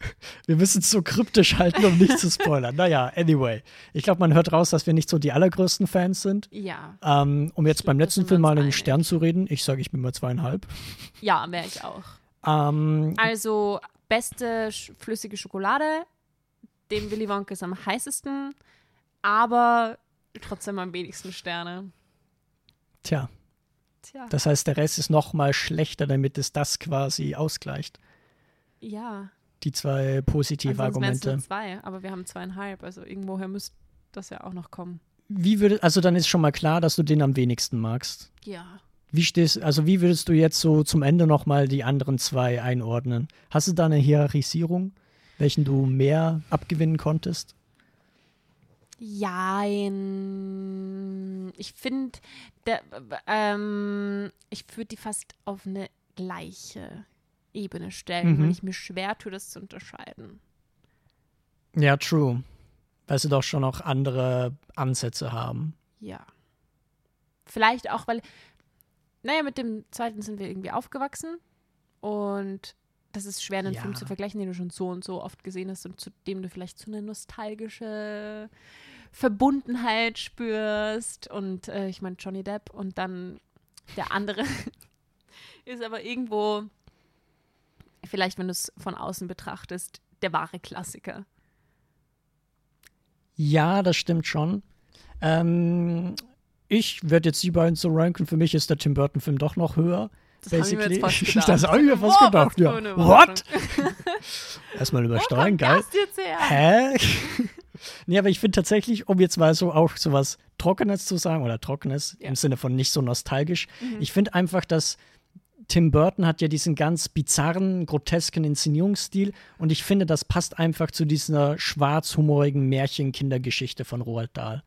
Wir müssen es so kryptisch halten, um nicht zu spoilern. Naja, anyway. Ich glaube, man hört raus, dass wir nicht so die allergrößten Fans sind. Ja, Ähm, um jetzt beim letzten Film mal einen. Stern zu reden. Ich sage, ich bin mal zweieinhalb. ja, wäre ich auch. Ähm, Also, beste flüssige Schokolade, dem Willy Wonka ist am heißesten, aber trotzdem am wenigsten Sterne. Tja, Tja. das heißt, der Rest ist noch mal schlechter, damit es das quasi ausgleicht. Ja. Die zwei positive wären es nur Argumente. zwei, aber wir haben zweieinhalb. Also irgendwoher müsste das ja auch noch kommen. Wie würde, also dann ist schon mal klar, dass du den am wenigsten magst. Ja. Wie stehst, also wie würdest du jetzt so zum Ende nochmal die anderen zwei einordnen? Hast du da eine Hierarchisierung, welchen du mehr abgewinnen konntest? Jein. Ich finde, ähm, ich würde die fast auf eine gleiche Ebene stellen, Mhm. weil ich mir schwer tue, das zu unterscheiden. Ja, true. Weil sie doch schon noch andere Ansätze haben. Ja. Vielleicht auch, weil, naja, mit dem zweiten sind wir irgendwie aufgewachsen und das ist schwer, einen Ja. Film zu vergleichen, den du schon so und so oft gesehen hast und zu dem du vielleicht so eine nostalgische Verbundenheit spürst. Und äh, ich meine, Johnny Depp und dann der andere ist aber irgendwo, vielleicht, wenn du es von außen betrachtest, der wahre Klassiker. Ja, das stimmt schon. Ähm, ich werde jetzt die beiden so ranken. Für mich ist der Tim Burton-Film doch noch höher. Das habe ich mir jetzt fast gedacht. das habe ich mir fast gedacht, ja. What? Erstmal übersteuern, geil. Hä? nee, aber ich finde tatsächlich, um jetzt mal so auch so was Trockenes zu sagen, oder Trockenes Ja. im Sinne von nicht so nostalgisch, ich finde einfach, dass Tim Burton hat ja diesen ganz bizarren, grotesken Inszenierungsstil und ich finde, das passt einfach zu dieser schwarzhumorigen Märchenkindergeschichte von Roald Dahl.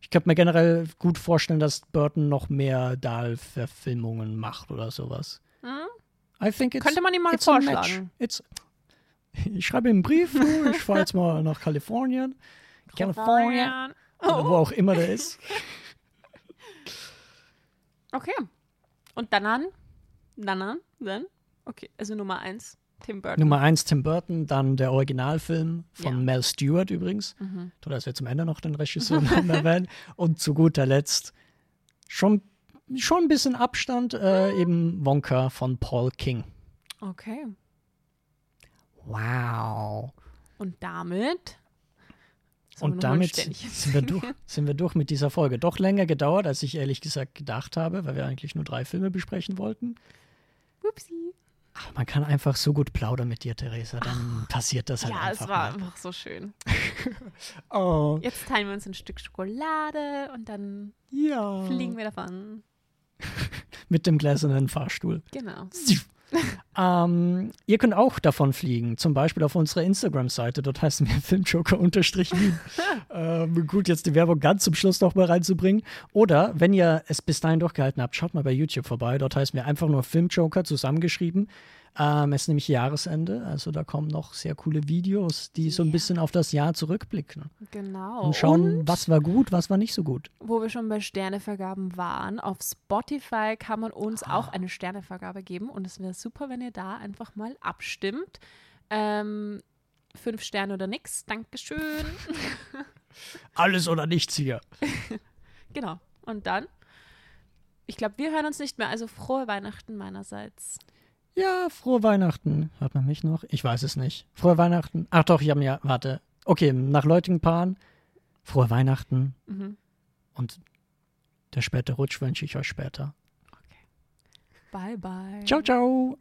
Ich könnte mir generell gut vorstellen, dass Burton noch mehr Dahl-Verfilmungen macht oder sowas. I think it's, Könnte man ihm mal vorschlagen. Ich schreibe ihm einen Brief, du, ich fahre jetzt mal nach Kalifornien. California. Oder wo auch immer der ist. Okay. Und dann an? Dann an? Dann? Okay, also Nummer eins, Tim Burton. Nummer eins Tim Burton, dann der Originalfilm von Ja. Mel Stewart übrigens. Mhm. Toll, dass wir zum Ende noch den Regisseur erwähnen. Und zu guter Letzt schon, schon ein bisschen Abstand, äh, eben Wonka von Paul King. Okay. Wow. Und damit. Und damit sind wir, durch, sind wir durch mit dieser Folge. Doch länger gedauert, als ich ehrlich gesagt gedacht habe, weil wir eigentlich nur drei Filme besprechen wollten. Upsi. Aber man kann einfach so gut plaudern mit dir, Theresa. Dann passiert das halt Ja, einfach. es war mal. einfach so schön. Oh, Jetzt teilen wir uns ein Stück Schokolade und dann ja. fliegen wir davon. Mit dem gläsernen Fahrstuhl. Genau. Ähm, ihr könnt auch davon fliegen, zum Beispiel auf unserer Instagram-Seite. Dort heißen wir Filmjoker-Wien. ähm, gut, jetzt die Werbung ganz zum Schluss noch mal reinzubringen. Oder, wenn ihr es bis dahin durchgehalten habt, schaut mal bei YouTube vorbei. Dort heißen wir einfach nur Filmjoker zusammengeschrieben. Ähm, es ist nämlich Jahresende, also da kommen noch sehr coole Videos, die so ein bisschen auf das Jahr zurückblicken. Genau. Und schauen, Und was war gut, was war nicht so gut. wo wir schon bei Sternevergaben waren, auf Spotify kann man uns Ah. auch eine Sternevergabe geben und es wäre super, wenn ihr da einfach mal abstimmt. Ähm, fünf Sterne oder nix, Dankeschön. Alles oder nichts hier. genau. Und dann, ich glaube, wir hören uns nicht mehr. Also frohe Weihnachten meinerseits. Ja, frohe Weihnachten. Hört man mich noch? Ich weiß es nicht. Frohe Weihnachten. Ach doch, ich habe mir, warte. Okay, nach Leutingpaaren. Frohe Weihnachten. Mhm. Und der späte Rutsch wünsche ich euch später. Bye, bye. Ciao, ciao.